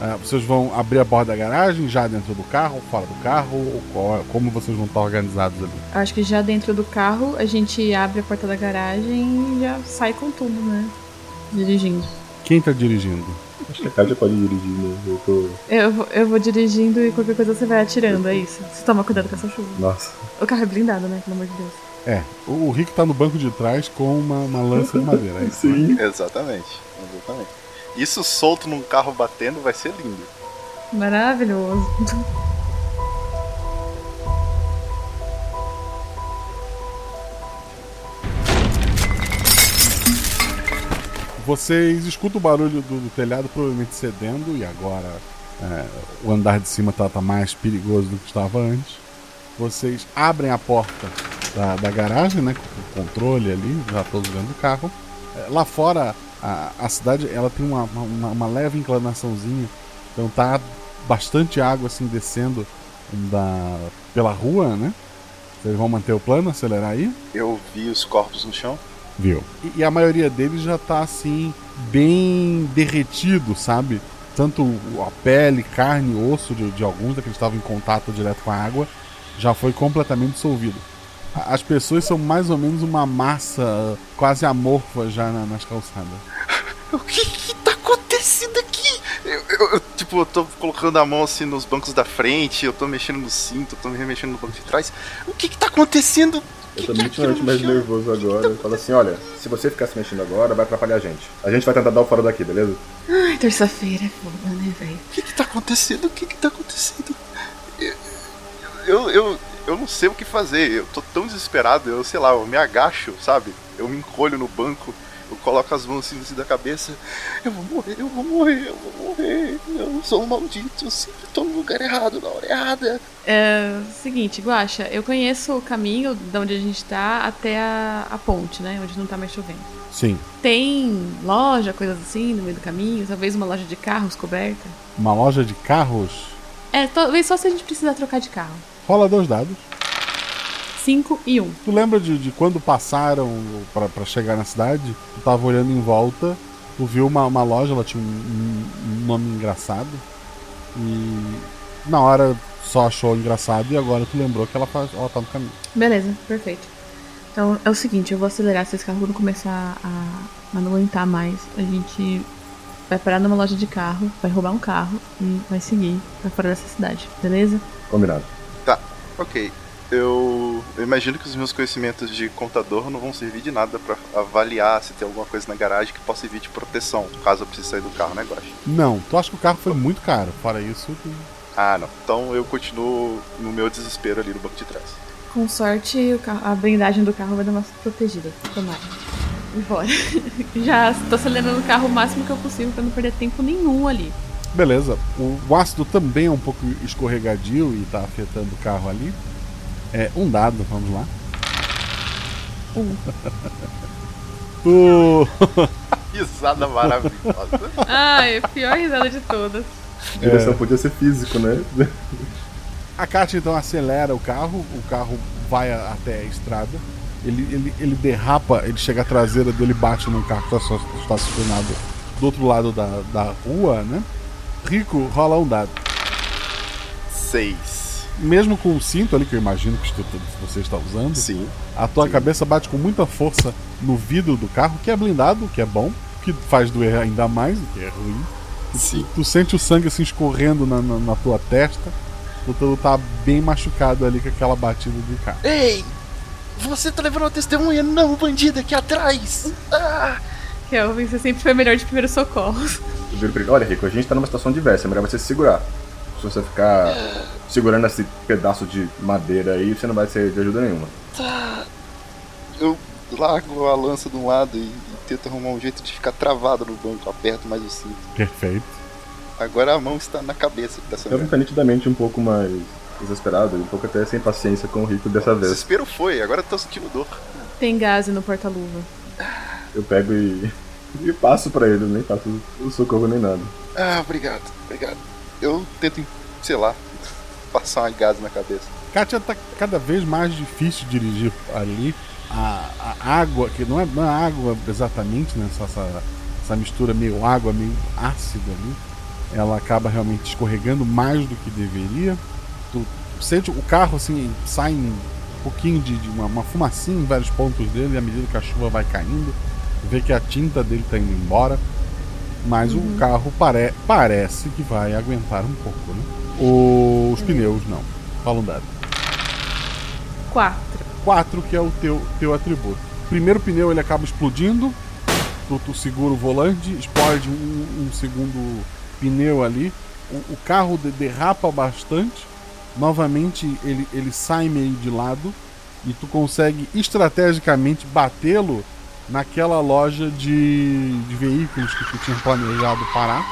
Ah, vocês vão abrir a porta da garagem, já dentro do carro, fora do carro? Ou qual- como vocês vão estar organizados ali? Acho que já dentro do carro a gente abre a porta da garagem e já sai com tudo, né? Dirigindo. Quem tá dirigindo? Acho que a Kátia pode dirigir, né? Eu tô. Eu, vou- eu vou dirigindo e qualquer coisa você vai atirando, é isso. Você toma cuidado com essa chuva. Nossa. O carro é blindado, né? Pelo amor de Deus. É, o Rick tá no banco de trás com uma, uma lança de madeira. é né? Exatamente, exatamente. Isso solto num carro batendo vai ser lindo. Maravilhoso. Vocês escutam o barulho do, do telhado provavelmente cedendo e agora é, o andar de cima tá, tá mais perigoso do que estava antes. Vocês abrem a porta da, da garagem, né, com o controle ali, já todos dentro do carro. É, lá fora a, a cidade ela tem uma, uma, uma leve inclinaçãozinha, então tá bastante água assim descendo da, pela rua, né? Vocês vão manter o plano, acelerar aí? Eu vi os corpos no chão. Viu? E, e a maioria deles já tá assim, bem derretido, sabe? Tanto a pele, carne, osso de, de alguns daqueles que estavam em contato direto com a água já foi completamente dissolvido. As pessoas são mais ou menos uma massa quase amorfa já na- nas calçadas. <laughs> O que que tá acontecendo aqui? Eu, eu- eu, tipo, eu tô colocando a mão assim nos bancos da frente, eu tô mexendo no cinto, eu tô me remexendo no banco de trás. O que que tá acontecendo? Eu tô nitidamente mais nervoso agora. Eu falo assim: olha, se você ficar se mexendo agora, vai atrapalhar a gente. A gente vai tentar dar o fora daqui, beleza? Ai, terça-feira é foda, né, velho? O que que tá acontecendo? O que que tá acontecendo? Eu, eu, eu, eu não sei o que fazer. Eu tô tão desesperado, eu sei lá, eu me agacho, sabe? Eu me encolho no banco, eu coloco as mãos assim em cima da cabeça. Eu vou morrer, eu vou morrer, eu vou morrer. Eu sou um maldito, eu sempre tô no lugar errado, na hora errada. É, seguinte, Guaxa, eu conheço o caminho de onde a gente tá até a, a ponte, né? Onde não tá mais chovendo. Sim. Tem loja, coisas assim, no meio do caminho? Talvez uma loja de carros coberta? Uma loja de carros É, talvez só se a gente precisar trocar de carro. rola dois dados. 5 e 1. Um. Tu lembra de, de quando passaram pra pra chegar na cidade? Tu tava olhando em volta, tu viu uma, uma loja, ela tinha um, um- um nome engraçado. E na hora só achou engraçado e agora tu lembrou que ela, ela tá no caminho. Beleza, perfeito. Então é o seguinte, eu vou acelerar se esse carro não começar a, a não aguentar mais. A gente vai parar numa loja de carro, vai roubar um carro e vai seguir pra fora dessa cidade, beleza? Combinado. Tá, ok. Eu, imagino que os meus conhecimentos de contador não vão servir de nada pra avaliar se tem alguma coisa na garagem que possa servir de proteção, caso eu precise sair do carro, né, Guache? Não, tu acha que o carro foi muito caro. Fora isso, tu... Ah, não. Então eu continuo no meu desespero ali no banco de trás. Com sorte, o carro- a blindagem do carro vai dar uma protegida. Tomara. Embora. <laughs> Já tô acelerando o carro o máximo que eu possível pra não perder tempo nenhum ali. Beleza. O, o ácido também é um pouco escorregadio e tá afetando o carro ali. É um dado, vamos lá. Um. <laughs> Tu... <laughs> Risada maravilhosa. Ai, pior risada de todas. A direção É. podia ser físico, né? <laughs> A Kátia então acelera o carro, o carro vai a- até a estrada, ele, ele, ele derrapa, ele chega à traseira dele e bate num carro que está estacionado do outro lado da, da rua, né? Rico, rola um dado. Seis. Mesmo com o cinto ali, que eu imagino que você está usando, Sim. a tua cabeça bate com muita força no vidro do carro, que é blindado, o que é bom, o que faz doer ainda mais, o que é ruim. Sim. Tu, tu sente o sangue assim escorrendo na, na, na tua testa, tu, tu tá bem machucado ali com aquela batida do carro. Ei! Você tá levando uma testemunha? Não, bandido aqui atrás! Ah! Kelvin, você sempre foi melhor de primeiros socorros. Pra ele, olha, Rico, a gente tá numa situação diversa, é melhor você se segurar. Se você ficar segurando esse pedaço de madeira aí, você não vai ser de ajuda nenhuma. Tá. Eu largo a lança de um lado e, e tento arrumar um jeito de ficar travado no banco, aperto mais o cinto. Perfeito. Agora a mão está na cabeça que tá Eu sangrando. fico nitidamente um pouco mais desesperado, um pouco até sem paciência com o Rico dessa vez. Desespero foi, agora eu tô sentindo dor. Tem gás no porta-luva. Eu pego e, <laughs> e passo pra ele, nem faço o socorro nem nada. Ah, obrigado, obrigado. Eu tento, sei lá, passar uma gás na cabeça. Kátia tá cada vez mais difícil dirigir ali. A, a água, que não é, não é água exatamente, né? Só essa, essa mistura meio água, meio ácido ali. ela acaba realmente escorregando mais do que deveria. Tu sente o carro assim, sai um pouquinho de, de uma, uma, fumacinha em vários pontos dele, à medida que a chuva vai caindo, vê que a tinta dele está indo embora. Mas uhum. o carro pare parece que vai aguentar um pouco, né? Os pneus não. Fala um dado. Quatro. Quatro, que é o teu, teu atributo. Primeiro pneu ele acaba explodindo. Tu, tu segura o volante, explode um, um segundo pneu ali. O, o carro de, derrapa bastante. Novamente ele, ele sai meio de lado. E tu consegue estrategicamente batê-lo naquela loja de, de veículos que tu tinha planejado parar.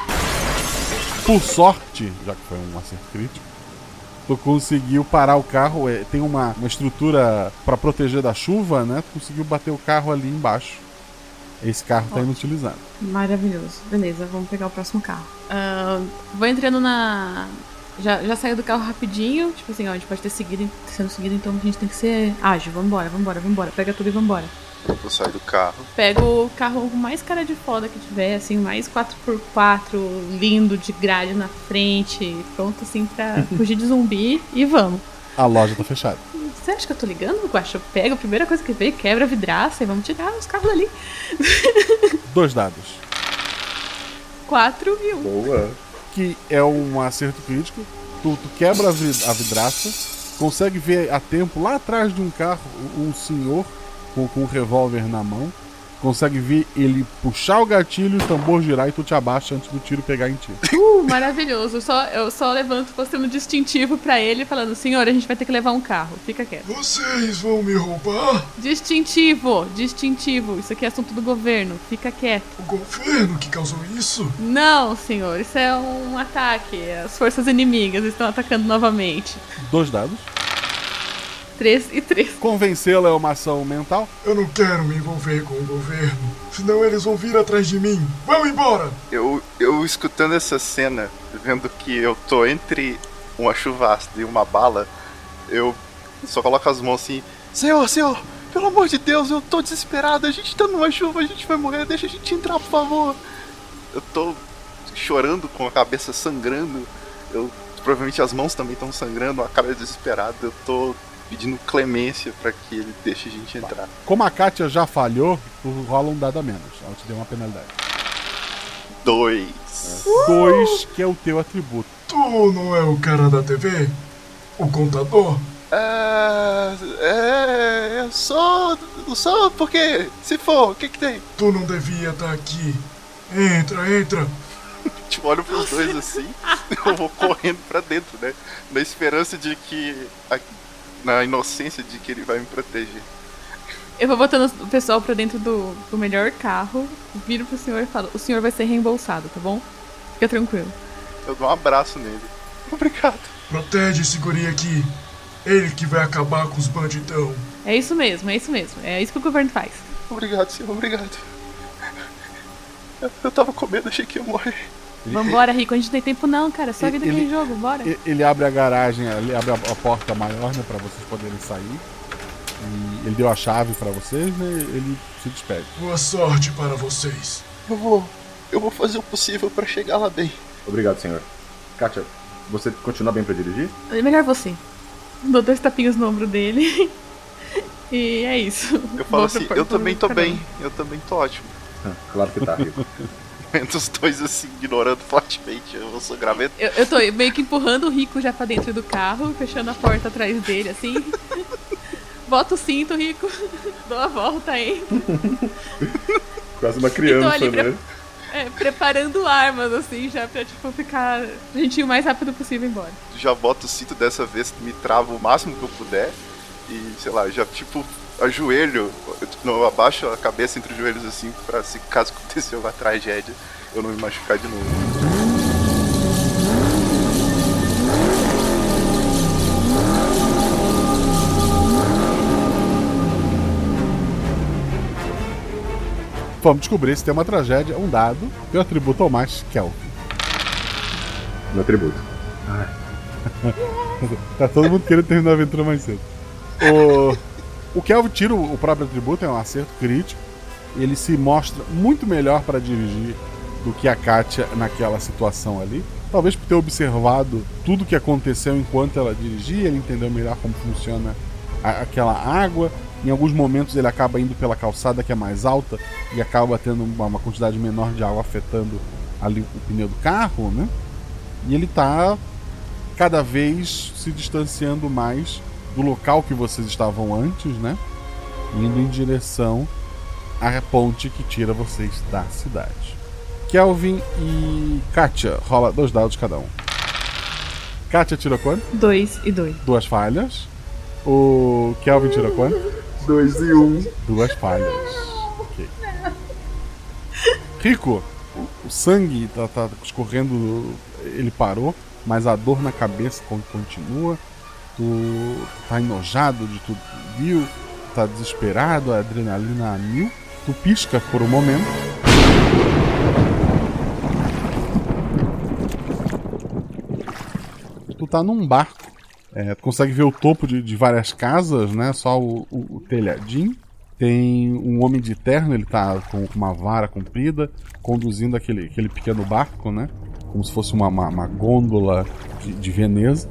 Por sorte, já que foi um acerto crítico, tu conseguiu parar o carro. É, tem uma, uma estrutura para proteger da chuva, né? Tu conseguiu bater o carro ali embaixo. Esse carro está inutilizado. Maravilhoso. Beleza, vamos pegar o próximo carro. Uh, vou entrando na. Já, já saiu do carro rapidinho. Tipo assim, ó, a gente pode ter seguido, sendo seguido, então a gente tem que ser ágil. Vambora, vambora, vambora. Pega tudo e vambora. Eu sair do carro. Pego o carro mais cara de foda que tiver, assim, mais 4x4, lindo, de grade na frente, pronto, assim, pra <laughs> fugir de zumbi e vamos. A loja tá fechada. Você acha que eu tô ligando, Guaxa? Pega a primeira coisa que vê, quebra a vidraça e vamos tirar os carros dali. <laughs> Dois dados. 4 e 1. Um. Boa. Que é um acerto crítico. Tu, tu quebra a vidraça, consegue ver a tempo lá atrás de um carro um senhor com, com um revólver na mão. Consegue ver ele puxar o gatilho, o tambor girar e tu te abaixa antes do tiro pegar em ti. Uh, maravilhoso. Eu só, eu só levanto postando distintivo para ele, falando: Senhor, a gente vai ter que levar um carro. Fica quieto. Vocês vão me roubar? Distintivo, distintivo. Isso aqui é assunto do governo. Fica quieto. O governo que causou isso? Não, senhor. Isso é um ataque. As forças inimigas estão atacando novamente. Dois dados. 3 e 3. Convencê-la é uma ação mental? Eu não quero me envolver com o governo, senão eles vão vir atrás de mim. Vão embora! Eu, eu escutando essa cena, vendo que eu tô entre uma chuva ácida e uma bala, eu só coloco as mãos assim: Senhor, senhor, pelo amor de Deus, eu tô desesperado, a gente tá numa chuva, a gente vai morrer, deixa a gente entrar, por favor. Eu tô chorando com a cabeça sangrando, eu provavelmente as mãos também estão sangrando, a cara desesperada, eu tô pedindo clemência para que ele deixe a gente entrar. Como a Kátia já falhou, rola um dado a menos. Ela te deu uma penalidade. Dois. Uh! Dois, que é o teu atributo. Tu não é o cara da TV? O contador? É. É. Eu sou. Eu sou porque. Se for, o que que tem? Tu não devia estar aqui. Entra, entra. tipo, olho pros dois assim, <laughs> eu vou correndo pra dentro, né? Na esperança de que na inocência de que ele vai me proteger. Eu vou botando o pessoal pra dentro do, do melhor carro, viro pro senhor e falo: o senhor vai ser reembolsado, tá bom? Fica tranquilo. Eu dou um abraço nele. <laughs> Obrigado. Protege esse guri aqui. Ele que vai acabar com os bandidão. É isso mesmo, é isso mesmo. É isso que o governo faz. Obrigado, senhor, obrigado. Eu, eu tava com medo, achei que ia morrer. Ele, Vambora, Rico, a gente não tem tempo não, cara. Só a vida ele, em jogo, bora. Ele abre a garagem, ele abre a, a porta maior, né, pra vocês poderem sair. E ele deu a chave para vocês, né? Ele se despede. Boa sorte para vocês. Eu vou. Eu vou fazer o possível para chegar lá bem. Obrigado, senhor. Kátia, você continua bem para dirigir? É melhor você. Dou dois tapinhos no ombro dele. <laughs> e é isso. Eu falo assim, eu também tô bem. Eu também tô ótimo. claro que tá, Rico. Os dois assim, ignorando fortemente. Eu sou graveto. Eu, eu tô meio que empurrando o Rico já pra dentro do carro, fechando a porta atrás dele, assim. <laughs> Bota o cinto, Rico. Dou a volta aí. <laughs> Quase uma criança, né? Pre... É, preparando armas, assim, já pra, tipo, ficar a gente ir o mais rápido possível embora. Já boto o cinto dessa vez, me travo o máximo que eu puder. E, sei lá, já, tipo, ajoelho, não, abaixo a cabeça entre os joelhos assim, pra se caso aconteceu uma tragédia, eu não me machucar de novo. Vamos descobrir se tem uma tragédia, um dado, e o atributo ao mais, Kelvin. Meu atributo. <laughs> tá todo mundo querendo terminar a aventura mais cedo. O... O Kelvin tira o próprio atributo, é um acerto crítico. Ele se mostra muito melhor para dirigir do que a Katia naquela situação ali. Talvez por ter observado tudo que aconteceu enquanto ela dirigia, ele entendeu melhor como funciona a, aquela água. Em alguns momentos ele acaba indo pela calçada que é mais alta e acaba tendo uma, uma quantidade menor de água afetando ali o pneu do carro, né? E ele tá cada vez se distanciando mais do local que vocês estavam antes, né? Indo em direção à ponte que tira vocês da cidade. Kelvin e Katia, rola dois dados cada um. Katia tirou quanto? Dois e dois. Duas falhas. O Kelvin tirou quanto? Dois e um. Duas falhas. Ok. Rico, o, sangue tá, tá escorrendo, ele parou, mas a dor na cabeça con- continua. Tu tá enojado de tudo que viu, tá desesperado, a adrenalina a mil. Tu pisca por um momento. Tu tá num barco. É, tu consegue ver o topo de, de várias casas, né? Só o, o- o telhadinho. Tem um homem de terno, ele tá com uma vara comprida, conduzindo aquele, aquele pequeno barco, né? Como se fosse uma, uma, uma gôndola de, de Veneza.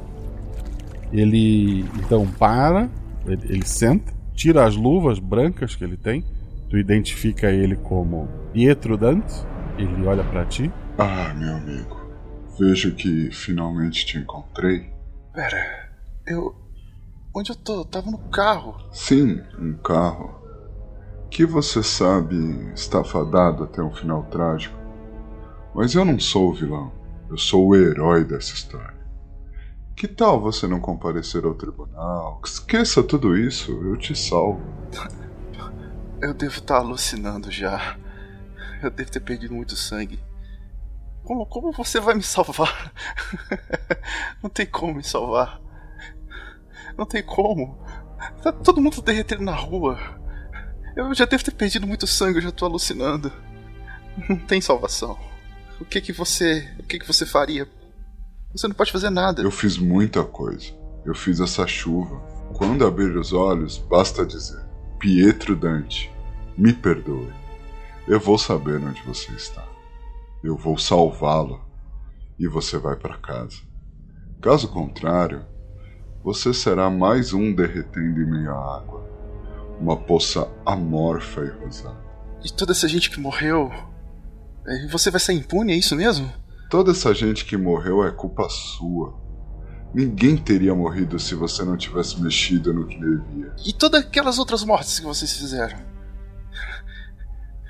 Ele então para, ele, ele senta, tira as luvas brancas que ele tem. Tu identifica ele como Pietro Dante. Ele olha pra ti. Ah, meu amigo. Vejo que finalmente te encontrei. Pera, eu. Onde eu tô? Eu tava no carro. Sim, um carro. Que você sabe está fadado até um final trágico. Mas eu não sou o vilão. Eu sou o herói dessa história. Que tal você não comparecer ao tribunal? Esqueça tudo isso, eu te salvo. Eu devo estar alucinando já. Eu devo ter perdido muito sangue. Como, como você vai me salvar? <laughs> Não tem como me salvar. Não tem como. Tá todo mundo derretendo na rua. Eu já devo ter perdido muito sangue, eu já tô alucinando. Não tem salvação. O que que você. O que que você faria? Você não pode fazer nada. Eu fiz muita coisa. Eu fiz essa chuva. Quando abrir os olhos, basta dizer: Pietro Dante, me perdoe. Eu vou saber onde você está. Eu vou salvá-lo e você vai para casa. Caso contrário, você será mais um derretendo em meio à água. Uma poça amorfa e rosada. De toda essa gente que morreu. eh, Você vai sair impune, é isso mesmo? Toda essa gente que morreu é culpa sua. Ninguém teria morrido se você não tivesse mexido no que devia. E todas aquelas outras mortes que vocês fizeram?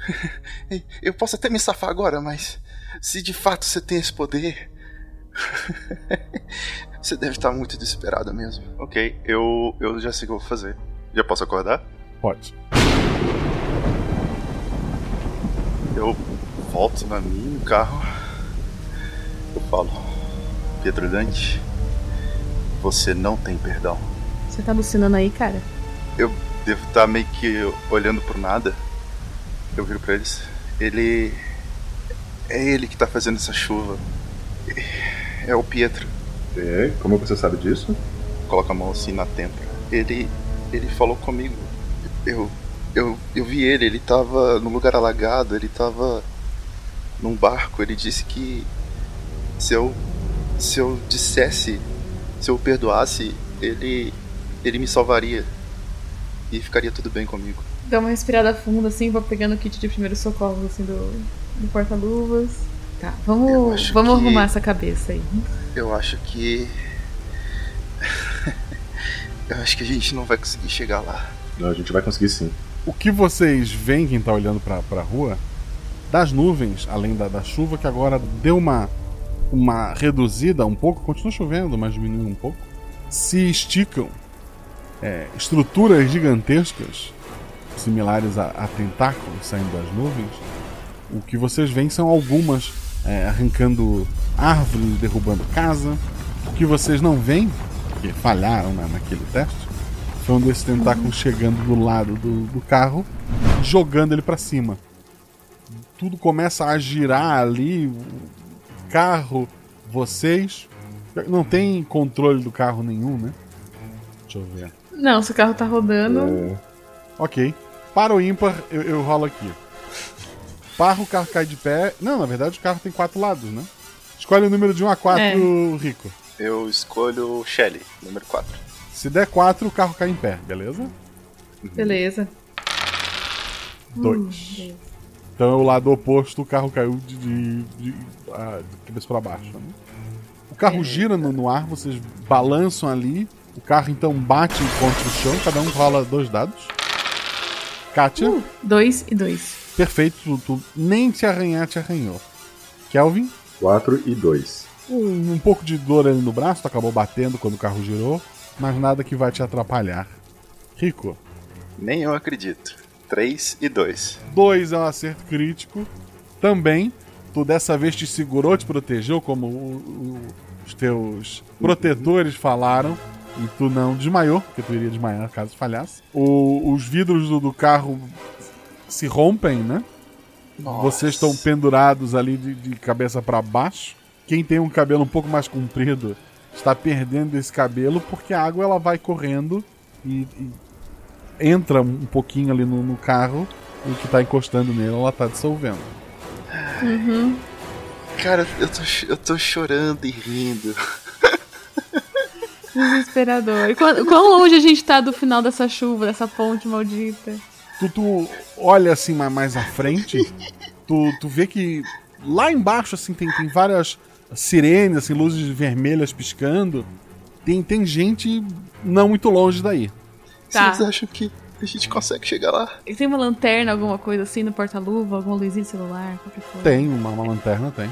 <laughs> Eu posso até me safar agora, mas se de fato você tem esse poder. <laughs> você deve estar muito desesperado mesmo. Ok, eu, eu já sei o que eu vou fazer. Já posso acordar? Pode. Eu volto na minha no carro. Falo, Pedro Dante, você não tem perdão. Você tá alucinando aí, cara? Eu devo estar meio que olhando pro nada. Eu viro pra eles. Ele. É ele que tá fazendo essa chuva. É o Pietro. É? Como você sabe disso? Coloca a mão assim na têmpora. Ele. Ele falou comigo. Eu. Eu, eu vi ele, ele tava num lugar alagado, ele tava num barco. Ele disse que se eu. Se eu dissesse. Se eu o perdoasse, ele. Ele me salvaria. E ficaria tudo bem comigo. Dá uma respirada funda, assim, vou pegando o kit de primeiros socorros, assim, do, do porta-luvas. Tá, vamos, vamos que- arrumar essa cabeça aí. Eu acho que. <laughs> eu acho que a gente não vai conseguir chegar lá. Não, a gente vai conseguir sim. O que vocês veem, quem tá olhando pra, pra rua, das nuvens, além da, da chuva, que agora deu uma, uma reduzida um pouco, continua chovendo, mas diminuiu um pouco, se esticam é, estruturas gigantescas, similares a, a tentáculos saindo das nuvens. O que vocês veem são algumas é, arrancando árvores, derrubando casa. O que vocês não veem, que falharam na- naquele teste, foi um desses tentáculos chegando do lado do, do carro, jogando ele pra cima. Tudo começa a girar ali, carro, vocês. Não tem controle do carro nenhum, né? Deixa eu ver. Não, se o carro tá rodando. Ok. Para o ímpar, eu, eu rolo aqui. parra, o carro cai de pé. Não, na verdade o carro tem quatro lados, né? Escolhe o número de 1 a 4, É. Rico. Eu escolho Shelly, número 4. Se der 4, o carro cai em pé, beleza? Beleza. 2. Hum, beleza. Então é o lado oposto, o carro caiu de, de, de- ah, de cabeça para baixo. né? O carro gira no, no ar, vocês balançam ali. O carro então bate contra o chão, cada um rola dois dados. Kátia, Dois e dois. perfeito, tu, tu nem te arranhar te arranhou. Kelvin, 4 e 2. um, um pouco de dor ali no braço, tu acabou batendo quando o carro girou, mas nada que vai te atrapalhar. Rico, Nem eu acredito. 3 e 2. 2 é um acerto crítico. Também, tu dessa vez te segurou, te protegeu, como o- o- os teus protetores falaram. E tu não desmaiou, porque tu iria desmaiar caso falhasse. O- os vidros do, do carro se rompem, né? Vocês estão pendurados ali de, de cabeça para baixo. Quem tem um cabelo um pouco mais comprido está perdendo esse cabelo porque a água ela vai correndo e, e entra um pouquinho ali no, no carro e o que tá encostando nele ela tá dissolvendo. Uhum. Cara, eu tô, eu tô chorando e rindo. <laughs> Desesperador. E quão, quão longe a gente tá do final dessa chuva, dessa ponte maldita? Tu, tu olha assim ma- mais à frente, tu, tu vê que lá embaixo assim tem, tem várias sirenes, assim, luzes vermelhas piscando. Tem, tem gente não muito longe daí. Tá. Vocês acham que a gente consegue chegar lá? E tem uma lanterna, alguma coisa assim no porta-luva, alguma luzinha de celular, qualquer coisa. Tem, uma, uma lanterna tem.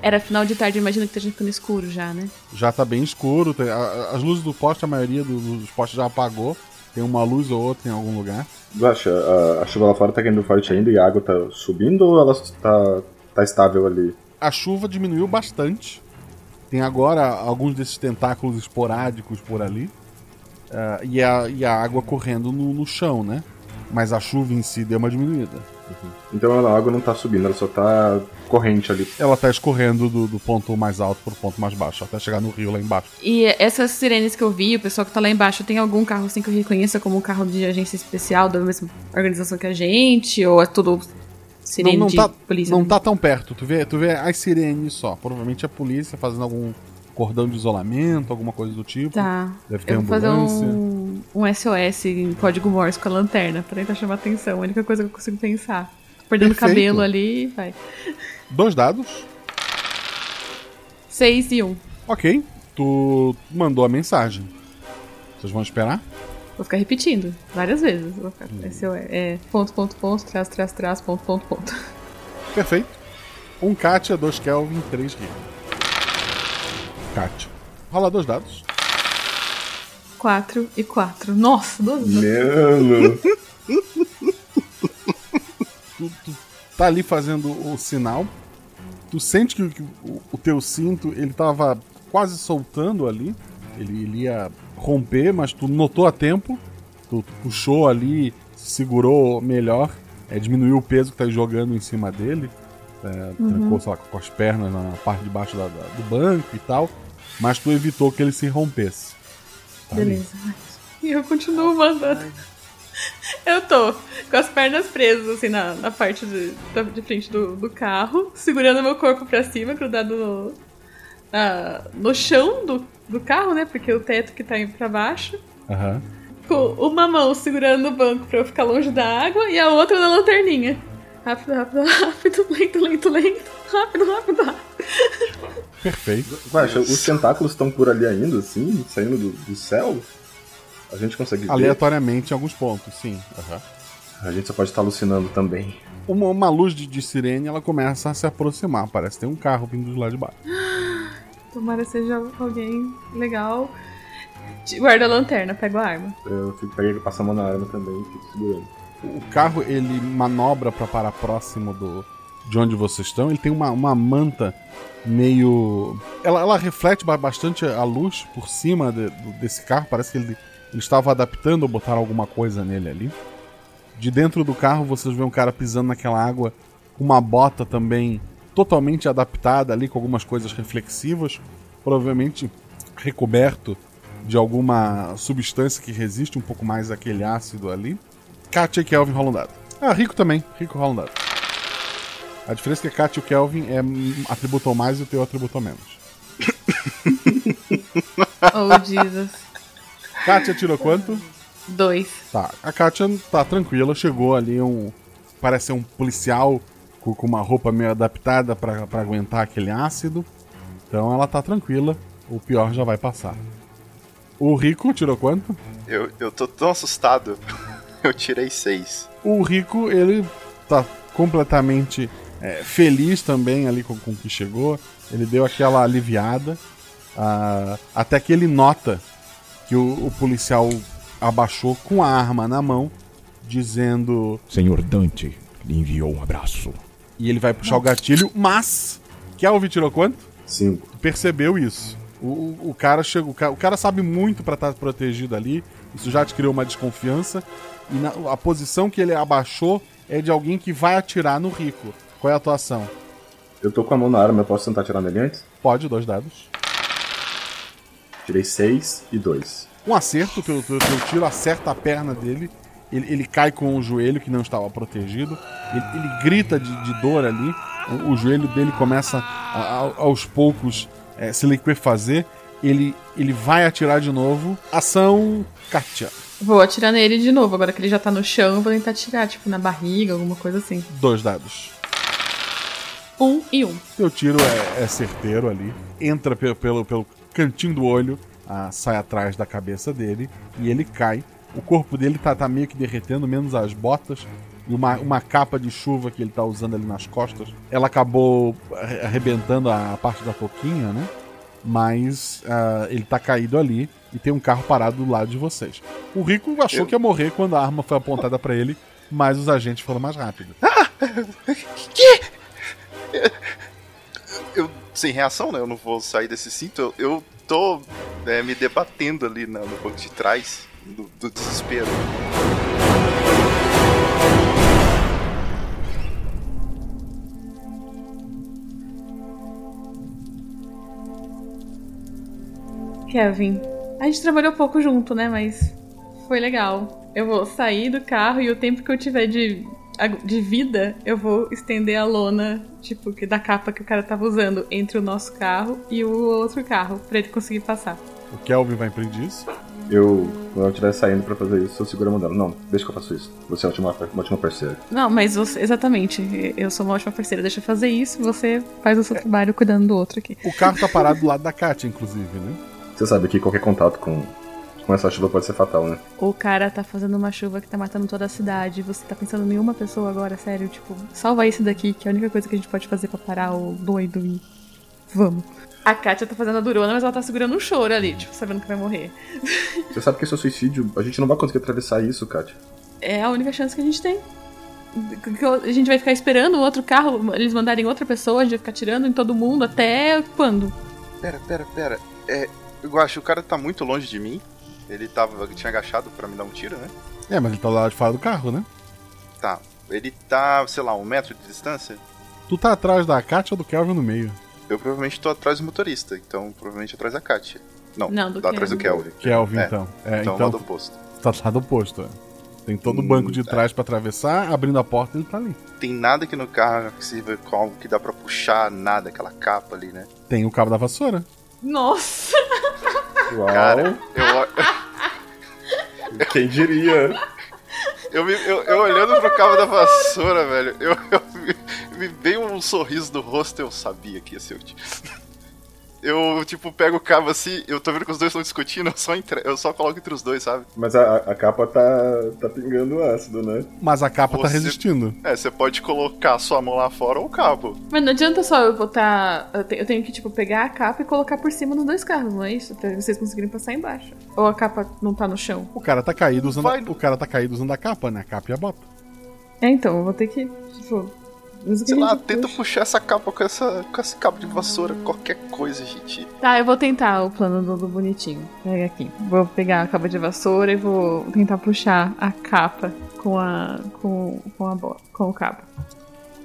Era final de tarde, imagina que esteja ficando escuro já, né? Já tá bem escuro. tem- a- as luzes do poste, a maioria do- dos postes já apagou. Tem uma luz ou outra em algum lugar. Guaxa, a, a chuva lá fora tá caindo forte ainda e a água tá subindo ou ela tá, tá estável ali? A chuva diminuiu bastante. Tem agora alguns desses tentáculos esporádicos por ali. Ah, e, a, e a água correndo no, no chão, né? Mas a chuva em si deu uma diminuída. Então a água não tá subindo, ela só tá corrente ali. Ela tá escorrendo do, do ponto mais alto pro ponto mais baixo, até chegar no rio lá embaixo. E essas sirenes que eu vi, o pessoal que tá lá embaixo, tem algum carro assim que eu reconheça como um carro de agência especial da mesma organização que a gente? Ou é tudo sirene não, não de tá, polícia? Não tá tão perto. Tu vê, tu vê as sirenes só. Provavelmente a polícia fazendo algum cordão de isolamento, alguma coisa do tipo. Tá. Deve ter eu vou fazer ambulância. um, um SOS em código Morse com a lanterna pra tentar chamar atenção. A única coisa que eu consigo pensar. Tô Perdendo Perfeito. cabelo ali, vai. Dois dados. Seis e um. Ok. Tu mandou a mensagem. Vocês vão esperar? Vou ficar repetindo várias vezes. Vou ficar, Hum. SOS, é ponto, ponto, ponto, traz, traz, traz, ponto, ponto, ponto. Perfeito. Um Katia, dois Kelvin, três Rio. Katia. Rola dois dados. Quatro e quatro. Nossa, duas Mano. tu, <laughs> tu tá ali fazendo o sinal. Tu sente que, o- que o, o teu cinto ele tava quase soltando ali. Ele, ele ia romper, mas tu notou a tempo. Tu, tu puxou ali, segurou melhor, é, diminuiu o peso que tá jogando em cima dele. É, Uhum. Trancou, sei lá, com as pernas na parte de baixo da- da- do banco e tal. Mas tu evitou que ele se rompesse. Tá. Beleza. E eu continuo mandando. Eu tô com as pernas presas, assim, na, na parte de, de frente do, do carro, segurando meu corpo pra cima, grudado no, na- no chão do, do carro, né? Porque o teto que tá indo pra baixo. Aham. Com uma mão segurando o banco pra eu ficar longe da água e a outra na lanterninha. Rápido, rápido, rápido, lento, lento, lento. Rápido, rápido, rápido. Perfeito. Guaxa, os tentáculos estão por ali ainda, assim, saindo do, do céu? A gente consegue ver? Aleatoriamente em alguns pontos, sim. Aham. A gente só pode estar alucinando também. Uma, uma luz de, de sirene ela começa a se aproximar. Parece que tem um carro vindo do lado de baixo. <gasps> Tomara que seja alguém legal. Guarda a lanterna, pega a arma. Eu fico pego, passo a mão na arma também e fico segurando. O carro ele manobra para parar próximo do de onde vocês estão. Ele tem uma, uma manta meio. Ela, ela reflete ba- bastante a luz por cima de- desse carro. Parece que ele, ele estava adaptando ou botar alguma coisa nele ali. De dentro do carro vocês veem um cara pisando naquela água com uma bota também totalmente adaptada ali, com algumas coisas reflexivas. Provavelmente recoberto de alguma substância que resiste um pouco mais àquele ácido ali. Katia e Kelvin rolam dado. Ah, Rico também. Rico rola um dado. A diferença é que a Kat e o Kelvin é atributou mais e o teu atributou menos. <laughs> oh, Jesus. Kátia tirou quanto? Dois. Tá, a Kátia tá tranquila, chegou ali um. Parece ser um policial com, com uma roupa meio adaptada para aguentar aquele ácido. Então ela tá tranquila, o pior já vai passar. O Rico tirou quanto? Eu, eu tô tão assustado. <laughs> Eu tirei seis. O Rico, ele tá completamente é, feliz também ali com, com o que chegou. Ele deu aquela aliviada. ah, até que ele nota que o, o policial abaixou com a arma na mão, dizendo: Senhor Dante lhe enviou um abraço. E ele vai puxar o gatilho, mas. Kelvin tirou quanto? Cinco. Percebeu isso. O, o, o cara chegou. O cara, o cara sabe muito pra estar protegido ali. Isso já te criou uma desconfiança. E na- a posição que ele abaixou é de alguém que vai atirar no rico. Qual é a atuação? Eu tô com a mão na arma, eu posso tentar atirar nele antes? Pode, dois dados. Tirei seis e dois. Um acerto, teu, teu, teu tiro acerta a perna dele. Ele, ele cai com o joelho que não estava protegido. Ele, ele grita de, de dor ali. O, o joelho dele começa a- a- aos poucos é, se liquefazer. Ele, ele vai atirar de novo. Ação Katia. Vou atirar nele de novo. Agora que ele já tá no chão, eu vou tentar atirar, tipo, na barriga, alguma coisa assim. Dois dados. Um e um. Teu tiro é, é certeiro ali. Entra pe- pelo, pelo cantinho do olho, ah, sai atrás da cabeça dele e ele cai. O corpo dele tá, tá meio que derretendo, menos as botas. E uma, uma capa de chuva que ele tá usando ali nas costas. Ela acabou arre- arrebentando a parte da toquinha, né? Mas ah, ele tá caído ali e tem um carro parado do lado de vocês. O Rico achou que ia morrer quando a arma foi apontada pra ele, mas os agentes foram mais rápidos. Que? Eu, sem reação, né? Eu não vou sair desse cinto. Eu, eu tô né, me debatendo ali na- no banco de trás do, do desespero. Kevin, a gente trabalhou pouco junto, né? Mas foi legal. Eu vou sair do carro e o tempo que eu tiver de, de vida, eu vou estender a lona, tipo, da capa que o cara tava usando entre o nosso carro e o outro carro, pra ele conseguir passar. O Kelvin vai impedir isso? Eu, quando eu estiver saindo pra fazer isso, eu seguro a mão dela. Não, deixa que eu faço isso. Você é uma ótima, uma ótima parceira. Não, mas você, exatamente, eu sou uma ótima parceira, deixa eu fazer isso, você faz o seu trabalho cuidando do outro aqui. O carro tá parado do lado da Katia, inclusive, né? Você sabe que qualquer contato com, com essa chuva pode ser fatal, né? O cara tá fazendo uma chuva que tá matando toda a cidade. Você tá pensando em uma pessoa agora, sério? Tipo, salva esse daqui, que é a única coisa que a gente pode fazer pra parar o doido e. Vamos. A Kátia tá fazendo a durona, mas ela tá segurando um choro ali, tipo, sabendo que vai morrer. <laughs> Você sabe que isso é suicídio. A gente não vai conseguir atravessar isso, Kátia. É a única chance que a gente tem. A gente vai ficar esperando o outro carro, eles mandarem outra pessoa, a gente vai ficar tirando em todo mundo até quando? Pera, pera, pera. É, eu acho que o cara tá muito longe de mim. Ele tava, ele tinha agachado pra me dar um tiro, né? É, mas ele tá do lado de fora do carro, né? Tá. Ele tá, sei lá, um metro de distância? Tu tá atrás da Katia ou do Kelvin no meio? Eu provavelmente tô atrás do motorista, então provavelmente atrás da Katia. Não, Não, do tô atrás do Kelvin. Kelvin. É, então. É, então, então lado oposto. Tá do lado oposto, é. Tem todo o Hum, banco de tá. trás pra atravessar, abrindo a porta ele tá ali. Tem nada aqui no carro que sirva como que dá pra puxar nada, aquela capa ali, né? Tem o cabo da vassoura. Nossa! <laughs> Uau. Cara, eu, <laughs> Quem diria? eu, eu, eu olhando pro cabo da vassoura, velho, eu, eu me, me veio um sorriso no rosto, eu sabia que ia ser útil. Eu, tipo, pego o cabo assim, eu tô vendo que os dois estão discutindo, <laughs> eu só, entre... eu só coloco entre os dois, sabe? Mas a, a capa tá, tá pingando ácido, né? Mas a capa tá Você- resistindo. É, você pode colocar a sua mão lá fora ou o cabo. Mas não adianta só eu botar. Eu, te- eu tenho que, tipo, pegar a capa e colocar por cima dos dois carros, não é isso? Pra vocês conseguirem passar embaixo. Ou a capa não tá no chão. O cara tá caído usando, Vai a, o cara tá caído usando a capa, né? A capa e a bota. É, então, eu vou ter que. Tipo. Sei a lá, tenta puxa. puxar essa capa com, essa, com esse cabo de vassoura, qualquer coisa, gente. Tá, eu vou tentar o plano do, do bonitinho. Pega aqui. Vou pegar a capa de vassoura e vou tentar puxar a capa com a. com, com a bola. com o cabo.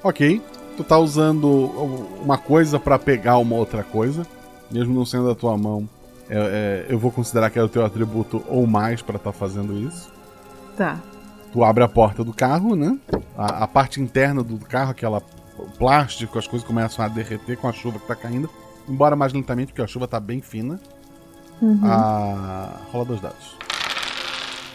Ok. Tu tá usando uma coisa pra pegar uma outra coisa. Mesmo não sendo da tua mão. é- é, eu vou considerar que é o teu atributo ou mais pra tá fazendo isso. Tá. Tu abre a porta do carro, né? A, a parte interna do carro, aquela plástico, as coisas começam a derreter com a chuva que tá caindo. Embora mais lentamente, porque a chuva tá bem fina. Uhum. Ah, rola dois dados.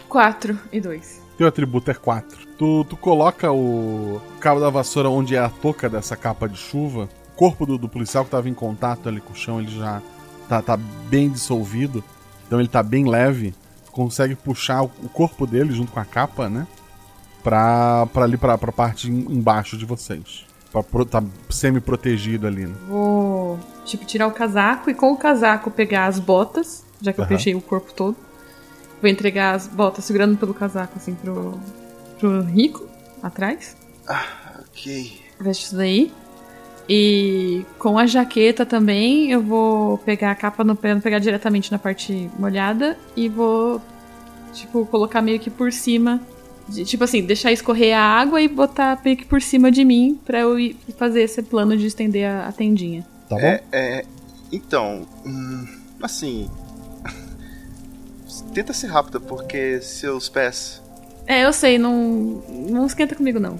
4 e 2. Teu atributo é 4. Tu, tu coloca o cabo da vassoura onde é a touca dessa capa de chuva. O corpo do, do policial que tava em contato ali com o chão, ele já tá, tá bem dissolvido. Então ele tá bem leve. Consegue puxar o, corpo dele junto com a capa, né? Pra, pra ali pra, pra parte em- embaixo de vocês. Pra pro, tá semi-protegido ali, né? Vou, tipo, tirar o casaco e com o casaco pegar as botas, já que eu Aham. fechei o corpo todo. Vou entregar as botas segurando pelo casaco, assim, pro, pro Rico, atrás. Ok. Veste isso daí. E com a jaqueta também, eu vou pegar a capa no pé, não pegar diretamente na parte molhada e vou, tipo, colocar meio que por cima. de- tipo assim, deixar escorrer a água e botar meio que por cima de mim pra eu ir fazer esse plano de estender a, a tendinha. Tá bom? É, é, então, hum, assim. <laughs> Tenta ser rápida, porque seus pés. É, eu sei, não, não esquenta comigo não.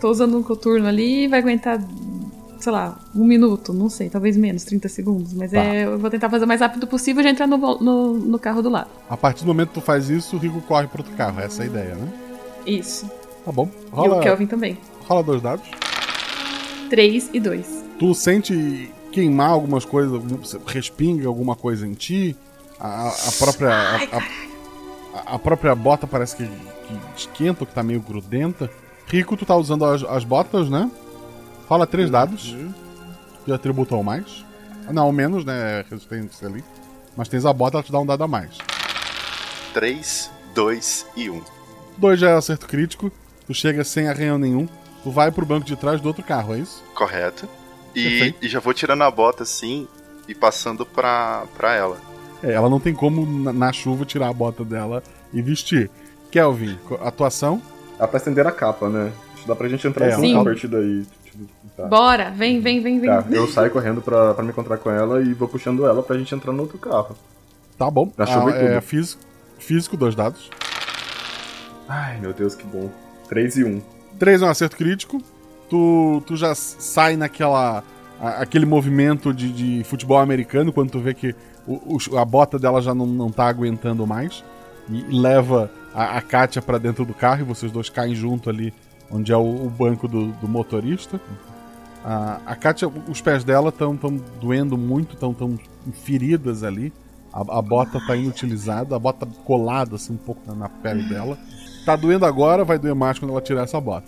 Tô usando um coturno ali e vai aguentar, sei lá, um minuto, não sei, talvez menos, 30 segundos. Mas Tá. é, eu vou tentar fazer o mais rápido possível e já entrar no, no, no carro do lado. A partir do momento que tu faz isso, o Rico corre pro outro carro. Essa é a ideia, né? Isso. Tá bom. E Rola, o Kelvin também. rola dois dados. 3 e 2. Tu sente queimar algumas coisas, respinga alguma coisa em ti. A, a própria. A, a- a própria bota parece que, que esquenta, que tá meio grudenta. Rico, tu tá usando as, as botas, né? Fala três dados. De atributo ao mais. Não, ao menos, né? Resistência ali. Mas tens a bota, ela te dá um dado a mais. 3, 2 e 1. Dois já é acerto crítico. Tu chega sem arranhão nenhum. Tu vai pro banco de trás do outro carro, é isso? Correto. E, e já vou tirando a bota assim e passando pra, pra ela. É, ela não tem como na, na chuva tirar a bota dela e vestir. Kelvin, atuação? Dá pra estender a capa, né? Dá pra gente entrar É, junto Sim. a partir daí. Tipo, tá. Bora, vem, vem, vem, vem. Tá, eu saio correndo pra, pra me encontrar com ela e vou puxando ela pra gente entrar no outro carro. Tá bom. Na chuva Ah, tudo. é, físico, físico, dois dados. Ai, meu Deus, que bom. 3 e 1. Três é um acerto crítico. Tu, tu já sai naquela. a- aquele movimento de, de futebol americano, quando tu vê que o- o- a bota dela já não, não tá aguentando mais. E leva a, a Kátia pra dentro do carro e vocês dois caem junto ali, onde é o, o banco do, do motorista. A, a Kátia, os pés dela estão tão doendo muito, estão tão feridas ali. A, a bota tá inutilizada, a bota colada assim um pouco na, na pele dela. Tá doendo agora, vai doer mais quando ela tirar essa bota.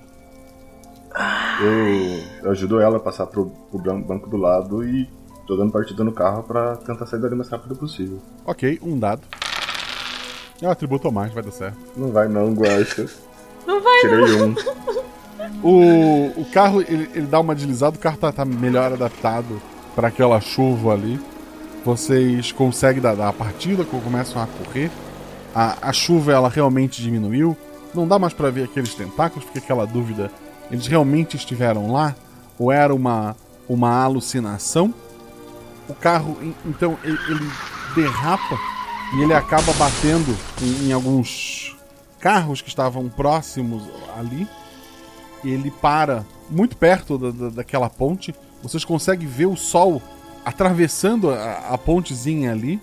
Eu, eu ajudo ela a passar pro, pro ban- banco do lado e tô dando partida no carro pra tentar sair dali o mais rápido possível. Ok, um dado. É um atributo a mais, vai dar certo. Não vai não, Guacha. Não vai Tirei não. um. <laughs> O, o carro, ele, ele dá uma deslizada, o carro tá, tá melhor adaptado para aquela chuva ali. Vocês conseguem dar, dar a partida, co- começam a correr. A, a chuva, ela realmente diminuiu. Não dá mais para ver aqueles tentáculos, fica aquela dúvida. Eles realmente estiveram lá? Ou era uma, uma alucinação? O carro, en- então, ele, ele derrapa e ele acaba batendo em, em alguns carros que estavam próximos ali. Ele para muito perto da, da- daquela ponte. Vocês conseguem ver o sol atravessando a, a pontezinha ali.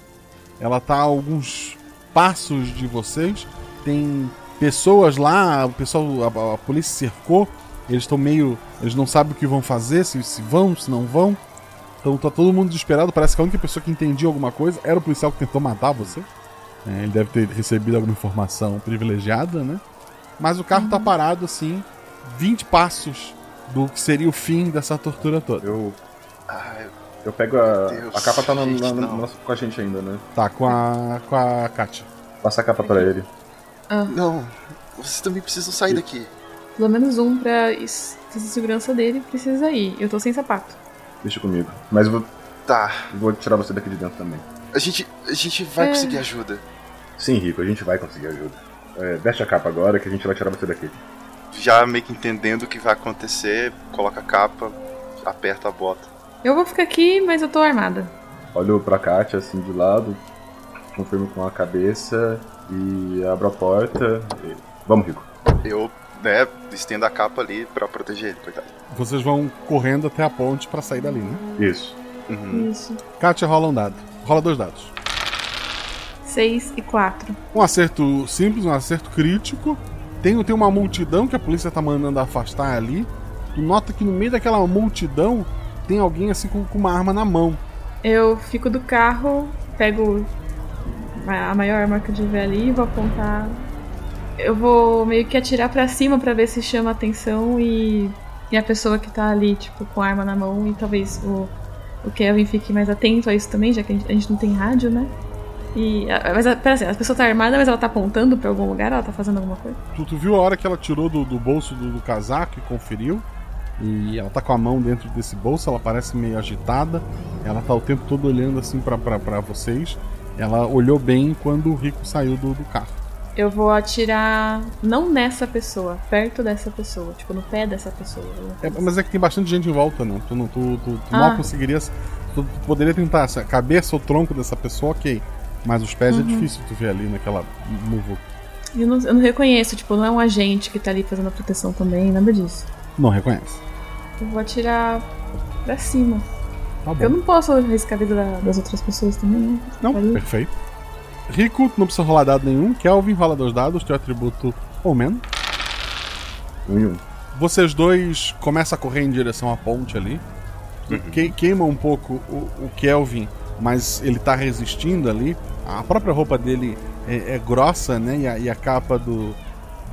Ela tá a alguns passos de vocês. Tem pessoas lá, o pessoal, a, a polícia cercou. Eles estão meio. Eles não sabem o que vão fazer, se, se vão, se não vão. Então tá todo mundo desesperado. Parece que a única pessoa que entendia alguma coisa era o policial que tentou matar você. É, ele deve ter recebido alguma informação privilegiada, né? Mas o carro tá parado assim, 20 passos do que seria o fim dessa tortura toda. Eu. Ai, Eu pego a. Deus, a capa tá na, gente, na- na- com a gente ainda, né? Tá, com a. com a Kátia. Passa a capa pra ele. Ah, Não, vocês também precisam sair daqui. pelo menos um pra is- fazer segurança dele precisa ir. Eu tô sem sapato. Deixa comigo. Mas eu vou, Tá, vou tirar você daqui de dentro também. A gente, a gente vai É. conseguir ajuda. Sim, Rico, a gente vai conseguir ajuda. É, veste a capa agora que a gente vai tirar você daqui. Já meio que entendendo o que vai acontecer, coloca a capa, aperta a bota. Eu vou ficar aqui, mas eu tô armada. Olho pra Kátia assim de lado, confirmo com a cabeça e abro a porta. e- Vamos, Rico. Eu né, estendo a capa ali pra proteger ele, coitado. Vocês vão correndo até a ponte pra sair dali, né? Isso. Uhum. Isso. Kátia rola um dado. Rola dois dados. 6 e 4. Um acerto simples, um acerto crítico. Tem, tem uma multidão que a polícia tá mandando afastar ali. Tu nota que no meio daquela multidão tem alguém assim com, com uma arma na mão. Eu fico do carro, pego a maior arma que eu tiver ali e vou apontar. Eu vou meio que atirar pra cima pra ver se chama atenção e, e a pessoa que tá ali, tipo, com a arma na mão e talvez o, o Kevin fique mais atento a isso também, já que a gente, a gente não tem rádio, né? E, mas, pera assim, a pessoa tá armada, mas ela tá apontando pra algum lugar? Ela tá fazendo alguma coisa? Tu, tu viu a hora que ela tirou do, do bolso do, do casaco e conferiu? E ela tá com a mão dentro desse bolso, ela parece meio agitada. Ela tá o tempo todo olhando assim pra vocês. Ela olhou bem quando o Rico saiu do, do carro. Eu vou atirar não nessa pessoa, perto dessa pessoa, tipo, no pé dessa pessoa. É, mas é que tem bastante gente em volta, né? Tu, não, tu, tu, tu Ah. mal conseguirias. Tu, tu poderia tentar a cabeça ou tronco dessa pessoa, ok. Mas os pés é Uhum. difícil tu ver ali naquela muvuca. Eu não, eu não reconheço, tipo, não é um agente que tá ali fazendo a proteção também, nada disso. Não reconhece. Eu vou atirar pra cima. Tá bom. Eu não posso arriscar a vida da- das outras pessoas também, né? Não, perfeito. Rico, não precisa rolar dado nenhum. Kelvin rola dois dados, teu atributo ou menos. Um e um. Vocês dois começam a correr em direção à ponte ali. Que- queima um pouco o, o Kelvin, mas ele tá resistindo ali. A própria roupa dele é, é grossa, né? E a, e a capa do,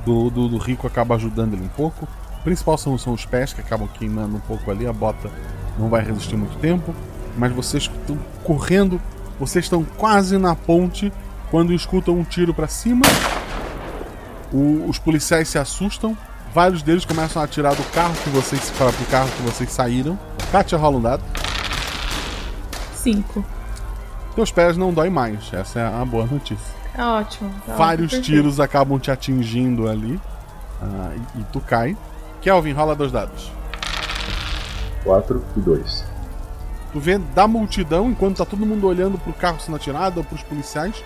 do, do, do Rico acaba ajudando ele um pouco. O principal são, são os pés que acabam queimando um pouco ali. A bota não vai resistir muito tempo. Mas vocês estão correndo, vocês estão quase na ponte quando escutam um tiro pra cima. O- os policiais se assustam. Vários deles começam a atirar do carro que vocês. para pro carro que vocês saíram. Kátia rola um dado. Cinco. Teus pés não doem mais. Essa é a boa notícia. É ótimo. tá Vários ótimo, tiros acabam te atingindo ali. ah, e, e tu cai. Kelvin, rola dois dados. 4 e 2. Tu vê da multidão, enquanto tá todo mundo olhando pro carro sendo atirado ou pros policiais,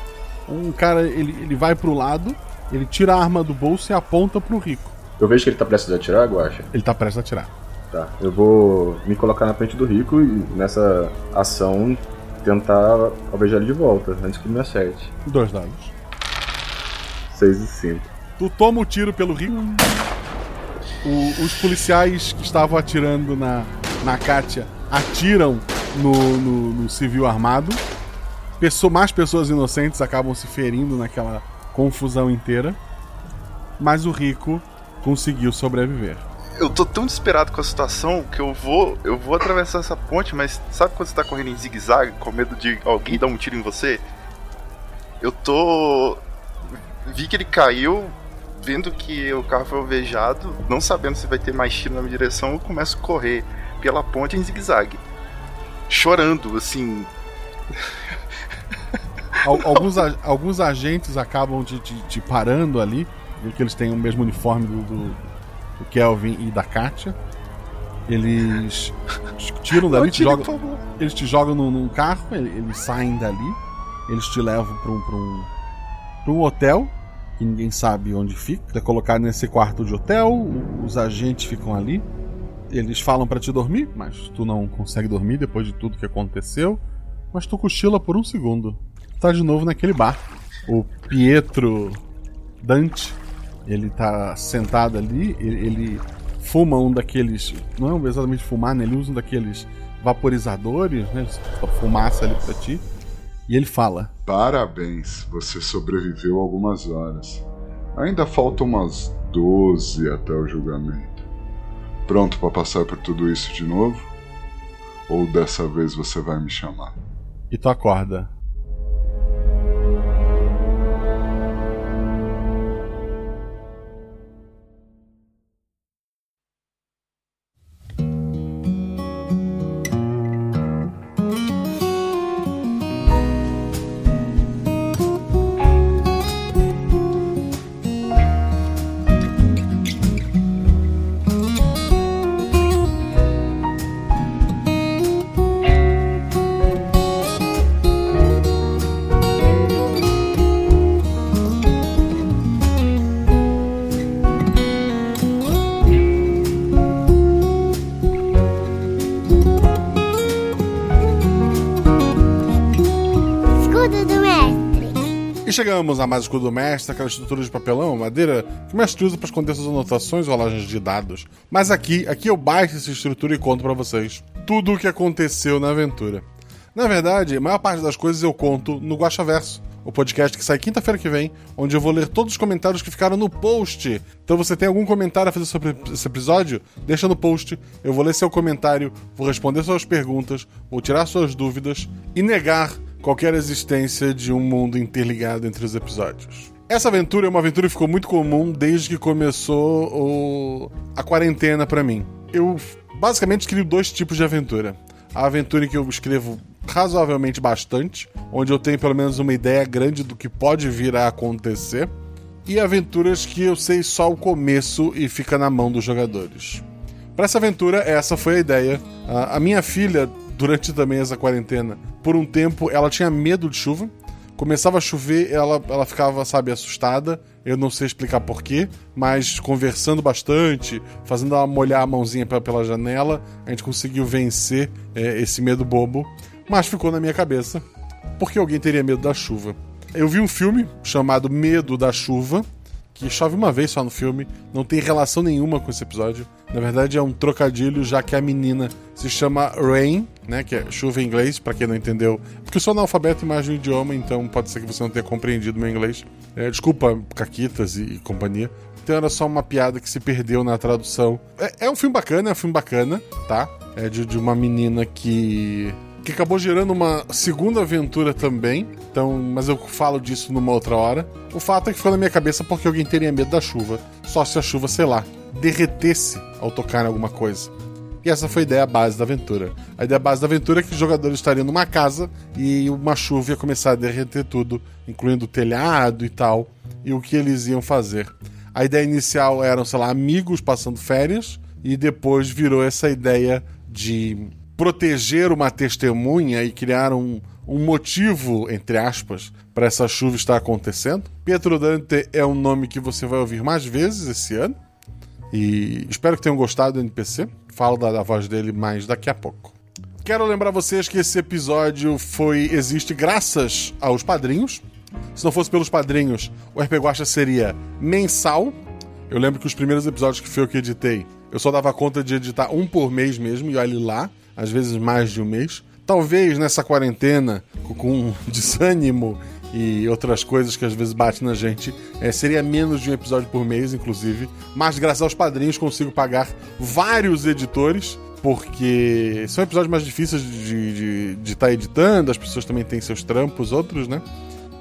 um cara ele, ele vai pro lado, ele tira a arma do bolso e aponta pro rico. Eu vejo que ele tá prestes a atirar, Guacha. Ele tá prestes a atirar. Tá. Eu vou me colocar na frente do Rico e nessa ação tentar alvejar ele de volta, antes que ele me acerte. Dois dados. 6 e 5. Tu toma o tiro pelo rico. O- os policiais que estavam atirando na, na Kátia atiram no, no, no civil armado. Pesso- mais pessoas inocentes acabam se ferindo naquela confusão inteira. Mas o rico conseguiu sobreviver. Eu tô tão desesperado com a situação que eu vou, eu vou atravessar essa ponte, mas sabe quando você tá correndo em zigue-zague com medo de alguém dar um tiro em você? Eu tô. Vi que ele caiu, vendo que o carro foi alvejado, não sabendo se vai ter mais tiro na minha direção, eu começo a correr pela ponte em zigue-zague. Chorando, assim. Al- alguns, a- alguns agentes acabam te, te- te parando ali, porque eles têm o mesmo uniforme do, do, do Kelvin e da Katia. Eles tiram dali, te jogam, eles te jogam num, num carro, ele- eles saem dali, eles te levam para um, pra um, pra um hotel, que ninguém sabe onde fica. É colocado nesse quarto de hotel, os agentes ficam ali. Eles falam para te dormir, mas tu não consegue dormir depois de tudo que aconteceu. Mas tu cochila por um segundo. Tá de novo naquele bar. O Pietro Dante, ele tá sentado ali, ele, ele fuma um daqueles. Não é exatamente fumar, né? Ele usa um daqueles vaporizadores, né? Fumaça ali pra ti. E ele fala: Parabéns, você sobreviveu algumas horas. Ainda faltam umas 12 até o julgamento. Pronto para passar por tudo isso de novo? Ou dessa vez você vai me chamar? E tu acorda. Chegamos a mais escudo do mestre, aquela estrutura de papelão, madeira, que o mestre usa para esconder suas anotações ou rolagens de dados. Mas aqui, aqui eu baixo essa estrutura e conto para vocês tudo o que aconteceu na aventura. Na verdade, a maior parte das coisas eu conto no Guaxaverso, o podcast que sai quinta-feira que vem, onde eu vou ler todos os comentários que ficaram no post. Então você tem algum comentário a fazer sobre esse episódio? Deixa no post, eu vou ler seu comentário, vou responder suas perguntas, vou tirar suas dúvidas e negar qualquer existência de um mundo interligado entre os episódios. Essa aventura é uma aventura que ficou muito comum desde que começou o... a quarentena para mim. Eu basicamente escrevo dois tipos de aventura. A aventura em que eu escrevo razoavelmente bastante, onde eu tenho pelo menos uma ideia grande do que pode vir a acontecer, e aventuras que eu sei só o começo e fica na mão dos jogadores. Para essa aventura, essa foi a ideia. A minha filha, durante também essa quarentena, por um tempo ela tinha medo de chuva. Começava a chover, ela, ela ficava, sabe, assustada. Eu não sei explicar porquê, mas conversando bastante, fazendo ela molhar a mãozinha pela janela, a gente conseguiu vencer é, esse medo bobo mas ficou na minha cabeça porque alguém teria medo da chuva. Eu vi um filme chamado Medo da Chuva, que chove uma vez só no filme, não tem relação nenhuma com esse episódio. Na verdade, é um trocadilho, já que a menina se chama Rain, né, que é chuva em inglês, para quem não entendeu. Porque eu sou analfabeto em mais um idioma, então pode ser que você não tenha compreendido meu inglês. É, desculpa, Caquitas e, e, companhia. Então era só uma piada que se perdeu na tradução. É, é um filme bacana, é um filme bacana, tá? É de, de uma menina que que acabou gerando uma segunda aventura também. Então, mas eu falo disso numa outra hora. O fato é que ficou na minha cabeça porque alguém teria medo da chuva. Só se a chuva, sei lá, derretesse ao tocar em alguma coisa. E essa foi a ideia base da aventura. A ideia base da aventura é que os jogadores estariam numa casa e uma chuva ia começar a derreter tudo, incluindo o telhado e tal, e o que eles iam fazer. A ideia inicial eram, sei lá, amigos passando férias, e depois virou essa ideia de proteger uma testemunha e criar um, um motivo, entre aspas, para essa chuva estar acontecendo. Pietro Dante é um nome que você vai ouvir mais vezes esse ano. E espero que tenham gostado do NPC. Falo da, da voz dele mais daqui a pouco. Quero lembrar vocês que esse episódio foi existe graças aos padrinhos. Se não fosse pelos padrinhos, o RP Guacha seria mensal. Eu lembro que os primeiros episódios que foi eu que editei, eu só dava conta de editar um por mês mesmo, e olhe lá às vezes mais de um mês. Talvez nessa quarentena, com <laughs> desânimo e outras coisas que às vezes batem na gente, é, seria menos de um episódio por mês, inclusive. Mas graças aos padrinhos consigo pagar vários editores, porque são episódios mais difíceis de estar tá editando, as pessoas também têm seus trampos, outros, né?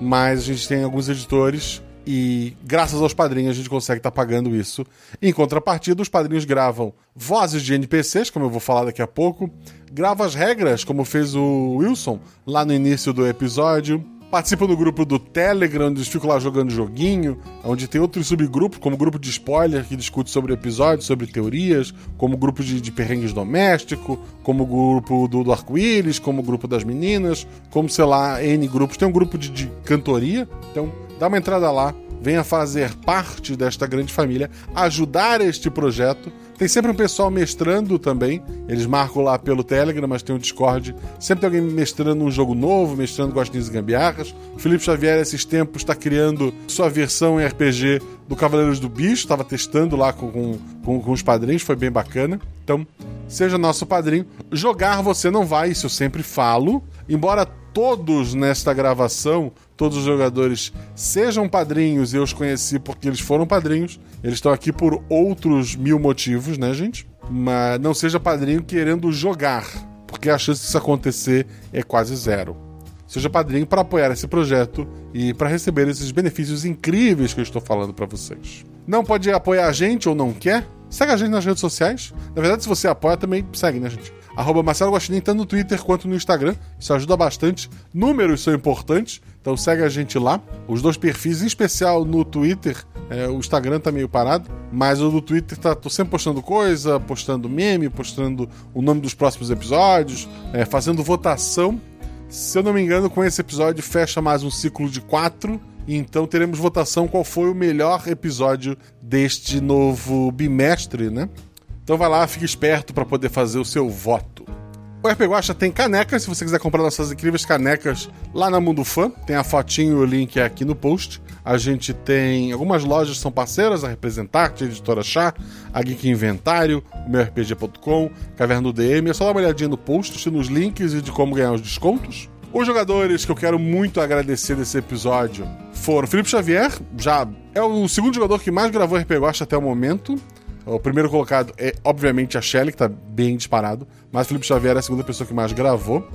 Mas a gente tem alguns editores e graças aos padrinhos a gente consegue estar tá pagando isso. Em contrapartida, os padrinhos gravam vozes de NPCs, como eu vou falar daqui a pouco, grava as regras, como fez o Wilson lá no início do episódio. Participa do grupo do Telegram, onde ficam lá jogando joguinho, onde tem outros subgrupos, como o grupo de spoiler, que discute sobre episódios, sobre teorias, como o grupo de, de perrengues doméstico, como o grupo do, do arco-íris, como o grupo das meninas, como, sei lá, N grupos. Tem um grupo de, de cantoria, então dá uma entrada lá, venha fazer parte desta grande família, ajudar este projeto. Tem sempre um pessoal mestrando também. Eles marcam lá pelo Telegram, mas tem o Discord. Sempre tem alguém mestrando um jogo novo, mestrando Gostinhos e Gambiarras. O Felipe Xavier, esses tempos, está criando sua versão em RPG do Cavaleiros do Bicho. Estava testando lá com, com, com os padrinhos, foi bem bacana. Então, seja nosso padrinho. Jogar você não vai, isso eu sempre falo. Embora todos nesta gravação todos os jogadores sejam padrinhos, e eu os conheci porque eles foram padrinhos. Eles estão aqui por outros mil motivos, né, gente? Mas não seja padrinho querendo jogar, porque a chance disso acontecer é quase zero. Seja padrinho para apoiar esse projeto e para receber esses benefícios incríveis que eu estou falando para vocês. Não pode apoiar a gente ou não quer? Segue a gente nas redes sociais. Na verdade, se você apoia, também segue, né, gente? Arroba Marcelo Guaxinim, tanto no Twitter quanto no Instagram. Isso ajuda bastante. Números são importantes. Então segue a gente lá. Os dois perfis, em especial no Twitter, é, o Instagram tá meio parado, mas o do Twitter tá tô sempre postando coisa, postando meme, postando o nome dos próximos episódios, é, fazendo votação. Se eu não me engano, com esse episódio fecha mais um ciclo de quatro. Então teremos votação qual foi o melhor episódio deste novo bimestre, né? Então vai lá, fique esperto para poder fazer o seu voto. O RP Guacha tem canecas, se você quiser comprar nossas incríveis canecas lá na Mundo Fã, tem a fotinho e o link é aqui no post. A gente tem algumas lojas são parceiras, a Representarte, a Editora Chá, a Geek Inventário, o meu RPG.com, Caverna do DM. É só dar uma olhadinha no post, nos links e de como ganhar os descontos. Os jogadores que eu quero muito agradecer desse episódio foram Felipe Xavier, já é o segundo jogador que mais gravou RPG Guacha até o momento. O primeiro colocado é, obviamente, a Shelly, que tá bem disparado. Mas Felipe Xavier é a segunda pessoa que mais gravou.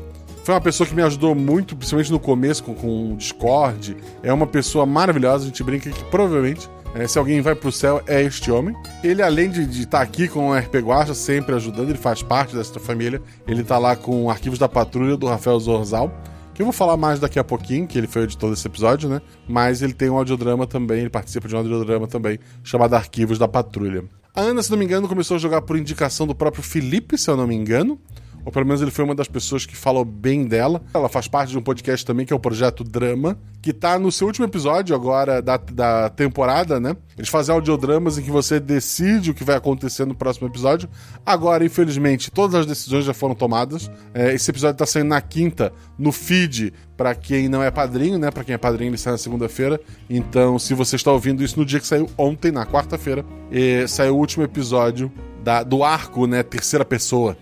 Foi uma pessoa que me ajudou muito, principalmente no começo, com, com o Discord. É uma pessoa maravilhosa. A gente brinca que provavelmente, é, se alguém vai pro céu, é este homem. Ele, além de estar tá aqui com o RP Guacha, sempre ajudando, ele faz parte dessa família. Ele tá lá com arquivos da patrulha do Rafael Zorzal que eu vou falar mais daqui a pouquinho, que ele foi o editor desse episódio, né? Mas ele tem um audiodrama também, ele participa de um audiodrama também, chamado Arquivos da Patrulha. A Ana, se não me engano, começou a jogar por indicação do próprio Felipe, se eu não me engano. Ou pelo menos ele foi uma das pessoas que falou bem dela. Ela faz parte de um podcast também, que é o Projeto Drama, que tá no seu último episódio agora da, da temporada, né? Eles fazem audiodramas em que você decide o que vai acontecer no próximo episódio. Agora, infelizmente, todas as decisões já foram tomadas. É, esse episódio tá saindo na quinta, no feed, para quem não é padrinho, né? Para quem é padrinho, ele sai na segunda-feira. Então, se você está ouvindo isso no dia que saiu ontem, na quarta-feira, saiu o último episódio da, do arco, né? Terceira pessoa.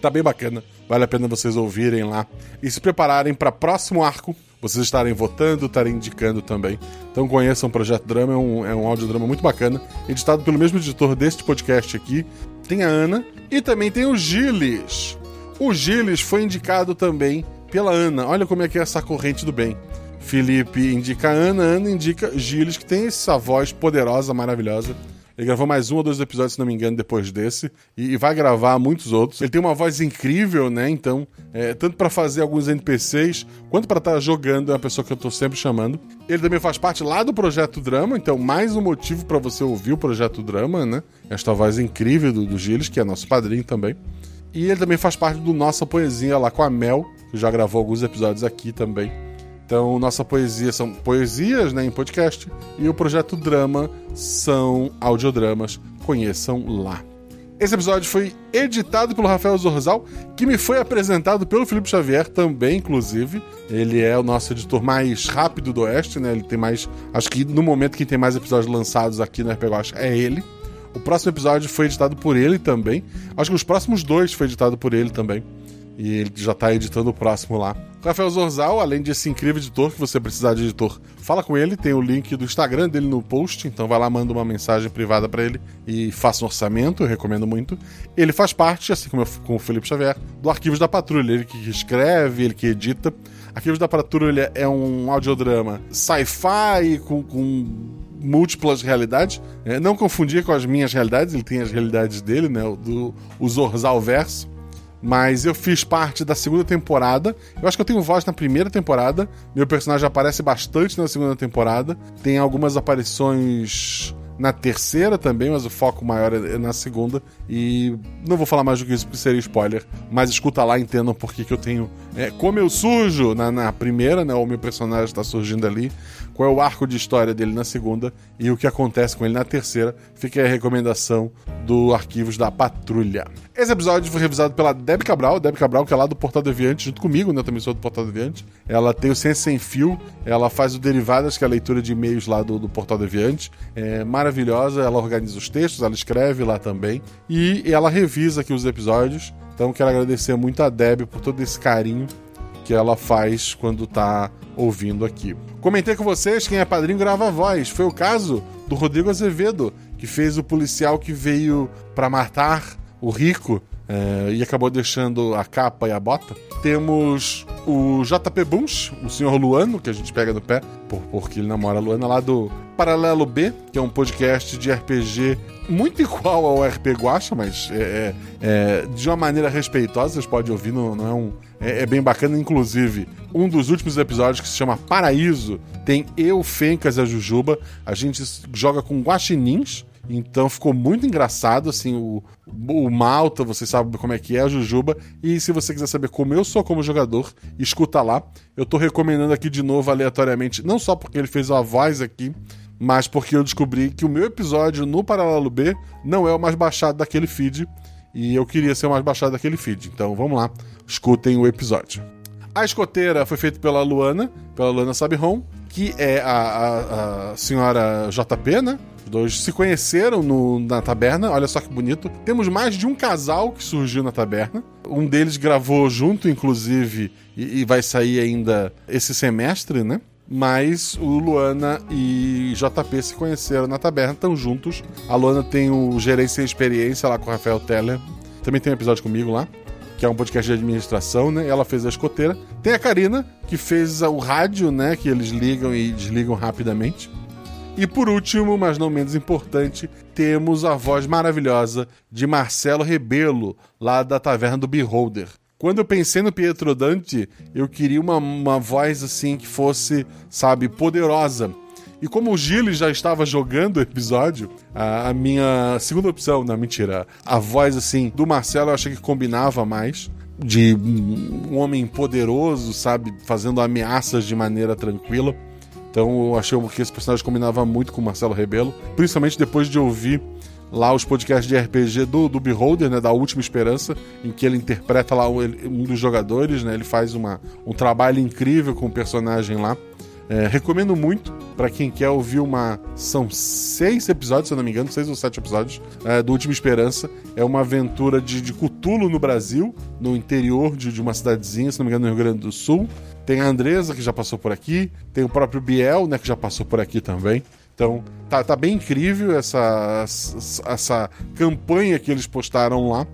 Tá bem bacana. Vale a pena vocês ouvirem lá e se prepararem para próximo arco vocês estarem votando, estarem indicando também. Então conheçam o Projeto Drama, é um, é um audiodrama muito bacana, editado pelo mesmo editor deste podcast aqui. Tem a Ana e também tem o Gilles. O Gilles foi indicado também pela Ana. Olha como é que é essa corrente do bem. Felipe indica a Ana, Ana indica Gilles, que tem essa voz poderosa, maravilhosa. Ele gravou mais um ou dois episódios, se não me engano, depois desse. E, e vai gravar muitos outros. Ele tem uma voz incrível, né? Então, é, tanto para fazer alguns NPCs, quanto para estar tá jogando, é uma pessoa que eu tô sempre chamando. Ele também faz parte lá do Projeto Drama, então mais um motivo para você ouvir o Projeto Drama, né? Esta voz incrível do, do Gilles, que é nosso padrinho também. E ele também faz parte do Nossa Poesia lá com a Mel, que já gravou alguns episódios aqui também. Então, nossa poesia são poesias né, em podcast e o projeto Drama são audiodramas. Conheçam lá. Esse episódio foi editado pelo Rafael Zorzal, que me foi apresentado pelo Felipe Xavier também, inclusive. Ele é o nosso editor mais rápido do Oeste, né? Ele tem mais. Acho que no momento quem tem mais episódios lançados aqui no RPG é ele. O próximo episódio foi editado por ele também. Acho que os próximos dois foi editado por ele também. E ele já tá editando o próximo lá. Rafael Zorzal, além desse incrível editor que você precisar de editor, fala com ele, tem o link do Instagram dele no post, então vai lá, manda uma mensagem privada para ele e faça um orçamento, eu recomendo muito. Ele faz parte, assim como, eu, com o Felipe Xavier, do Arquivos da Patrulha, ele que escreve, ele que edita. Arquivos da Patrulha é um audiodrama sci-fi com, com múltiplas realidades. É, não confundir com as minhas realidades, ele tem as realidades dele, né? Do, o Zorzal Verso. Mas eu fiz parte da segunda temporada. Eu acho que eu tenho voz na primeira temporada. Meu personagem aparece bastante na segunda temporada. Tem algumas aparições na terceira também, mas o foco maior é na segunda. E não vou falar mais do que isso porque seria spoiler. Mas escuta lá entendam por que, eu tenho. É, como eu surjo na, na primeira, né? O meu personagem está surgindo ali. Qual é o arco de história dele na segunda e o que acontece com ele na terceira. Fica a recomendação do Arquivos da Patrulha. Esse episódio foi revisado pela Deb Cabral, Deb Cabral, que é lá do Portal Deviante, junto comigo, né? Também sou do Portal Deviante. Ela tem o Ciência Sem Fio, ela faz o Derivadas, que é a leitura de e-mails lá do, do Portal Deviante. É maravilhosa, ela organiza os textos, ela escreve lá também. E ela revisa aqui os episódios. Então quero agradecer muito a Deb por todo esse carinho que ela faz quando tá ouvindo aqui. Comentei com vocês, quem é padrinho grava a voz. Foi o caso do Rodrigo Azevedo, que fez o policial que veio para matar o rico é, e acabou deixando a capa e a bota. Temos o JP Bunch, o senhor Luano, que a gente pega no pé, por, porque ele namora a Luana, lá do Paralelo B, que é um podcast de RPG muito <laughs> igual ao RP Guacha, mas é, é, é, de uma maneira respeitosa, vocês podem ouvir, não, não é um. É, é, bem bacana, inclusive, um dos últimos episódios que se chama Paraíso, tem eu, Fencas e a Jujuba. A gente joga com guaxinins, então ficou muito engraçado, assim, o, o Malta, você sabe como é que é, a Jujuba. E se você quiser saber como eu sou como jogador, escuta lá. Eu tô recomendando aqui de novo aleatoriamente, não só porque ele fez a voz aqui, mas porque eu descobri que o meu episódio no Paralelo B não é o mais baixado daquele feed. E eu queria ser o mais baixado daquele feed. Então vamos lá, escutem o episódio. A escoteira foi feita pela Luana, pela Luana Sabihon, que é a, a, a senhora JP, né? Dois se conheceram no, na taberna, olha só que bonito. Temos mais de um casal que surgiu na taberna. Um deles gravou junto, inclusive, e, e vai sair ainda esse semestre, né? Mas o Luana e JP se conheceram na taberna, estão juntos. A Luana tem o Gerência e Experiência lá com o Rafael Teller. Também tem um episódio comigo lá que é um podcast de administração, né? Ela fez a escoteira. Tem a Karina, que fez o rádio, né? Que eles ligam e desligam rapidamente. E por último, mas não menos importante, temos a voz maravilhosa de Marcelo Rebelo, lá da Taverna do Beholder. Quando eu pensei no Pietro Dante, eu queria uma, uma voz assim que fosse, sabe, poderosa. E como o Gilles já estava jogando o episódio, a, a, minha segunda opção, não, mentira, a voz assim do Marcelo eu achei que combinava mais. De um homem poderoso, sabe, fazendo ameaças de maneira tranquila. Então eu achei que esse personagem combinava muito com o Marcelo Rebelo, principalmente depois de ouvir lá os podcasts de RPG do, do Beholder, né, da Última Esperança, em que ele interpreta lá um, um dos jogadores, né, ele faz uma, um trabalho incrível com o personagem lá. É, recomendo muito para quem quer ouvir uma. São seis episódios, se não me engano, seis ou sete episódios é, do Última Esperança. É uma aventura de, de Cutulo no Brasil, no interior de, de uma cidadezinha, se não me engano, no Rio Grande do Sul. Tem a Andresa, que já passou por aqui. Tem o próprio Biel, né, que já passou por aqui também. Então, tá, tá bem incrível essa, essa campanha que eles postaram lá.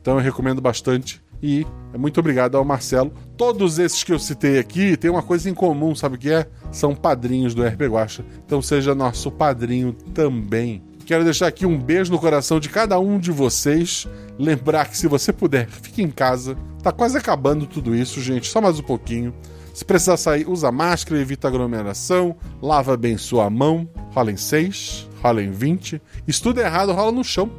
Então, eu recomendo bastante. E muito obrigado ao Marcelo. Todos esses que eu citei aqui têm uma coisa em comum, sabe o que é? São padrinhos do RP Guacha. Então seja nosso padrinho também. Quero deixar aqui um beijo no coração de cada um de vocês. Lembrar que se você puder, fique em casa. Tá quase acabando tudo isso, gente. Só mais um pouquinho. Se precisar sair, usa máscara, evita aglomeração, lava bem sua mão. Rola em 6, rola em 20. Estuda errado, rola no chão,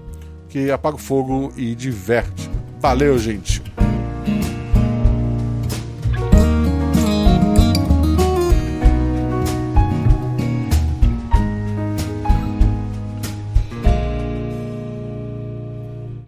que apaga o fogo e diverte. Valeu, gente.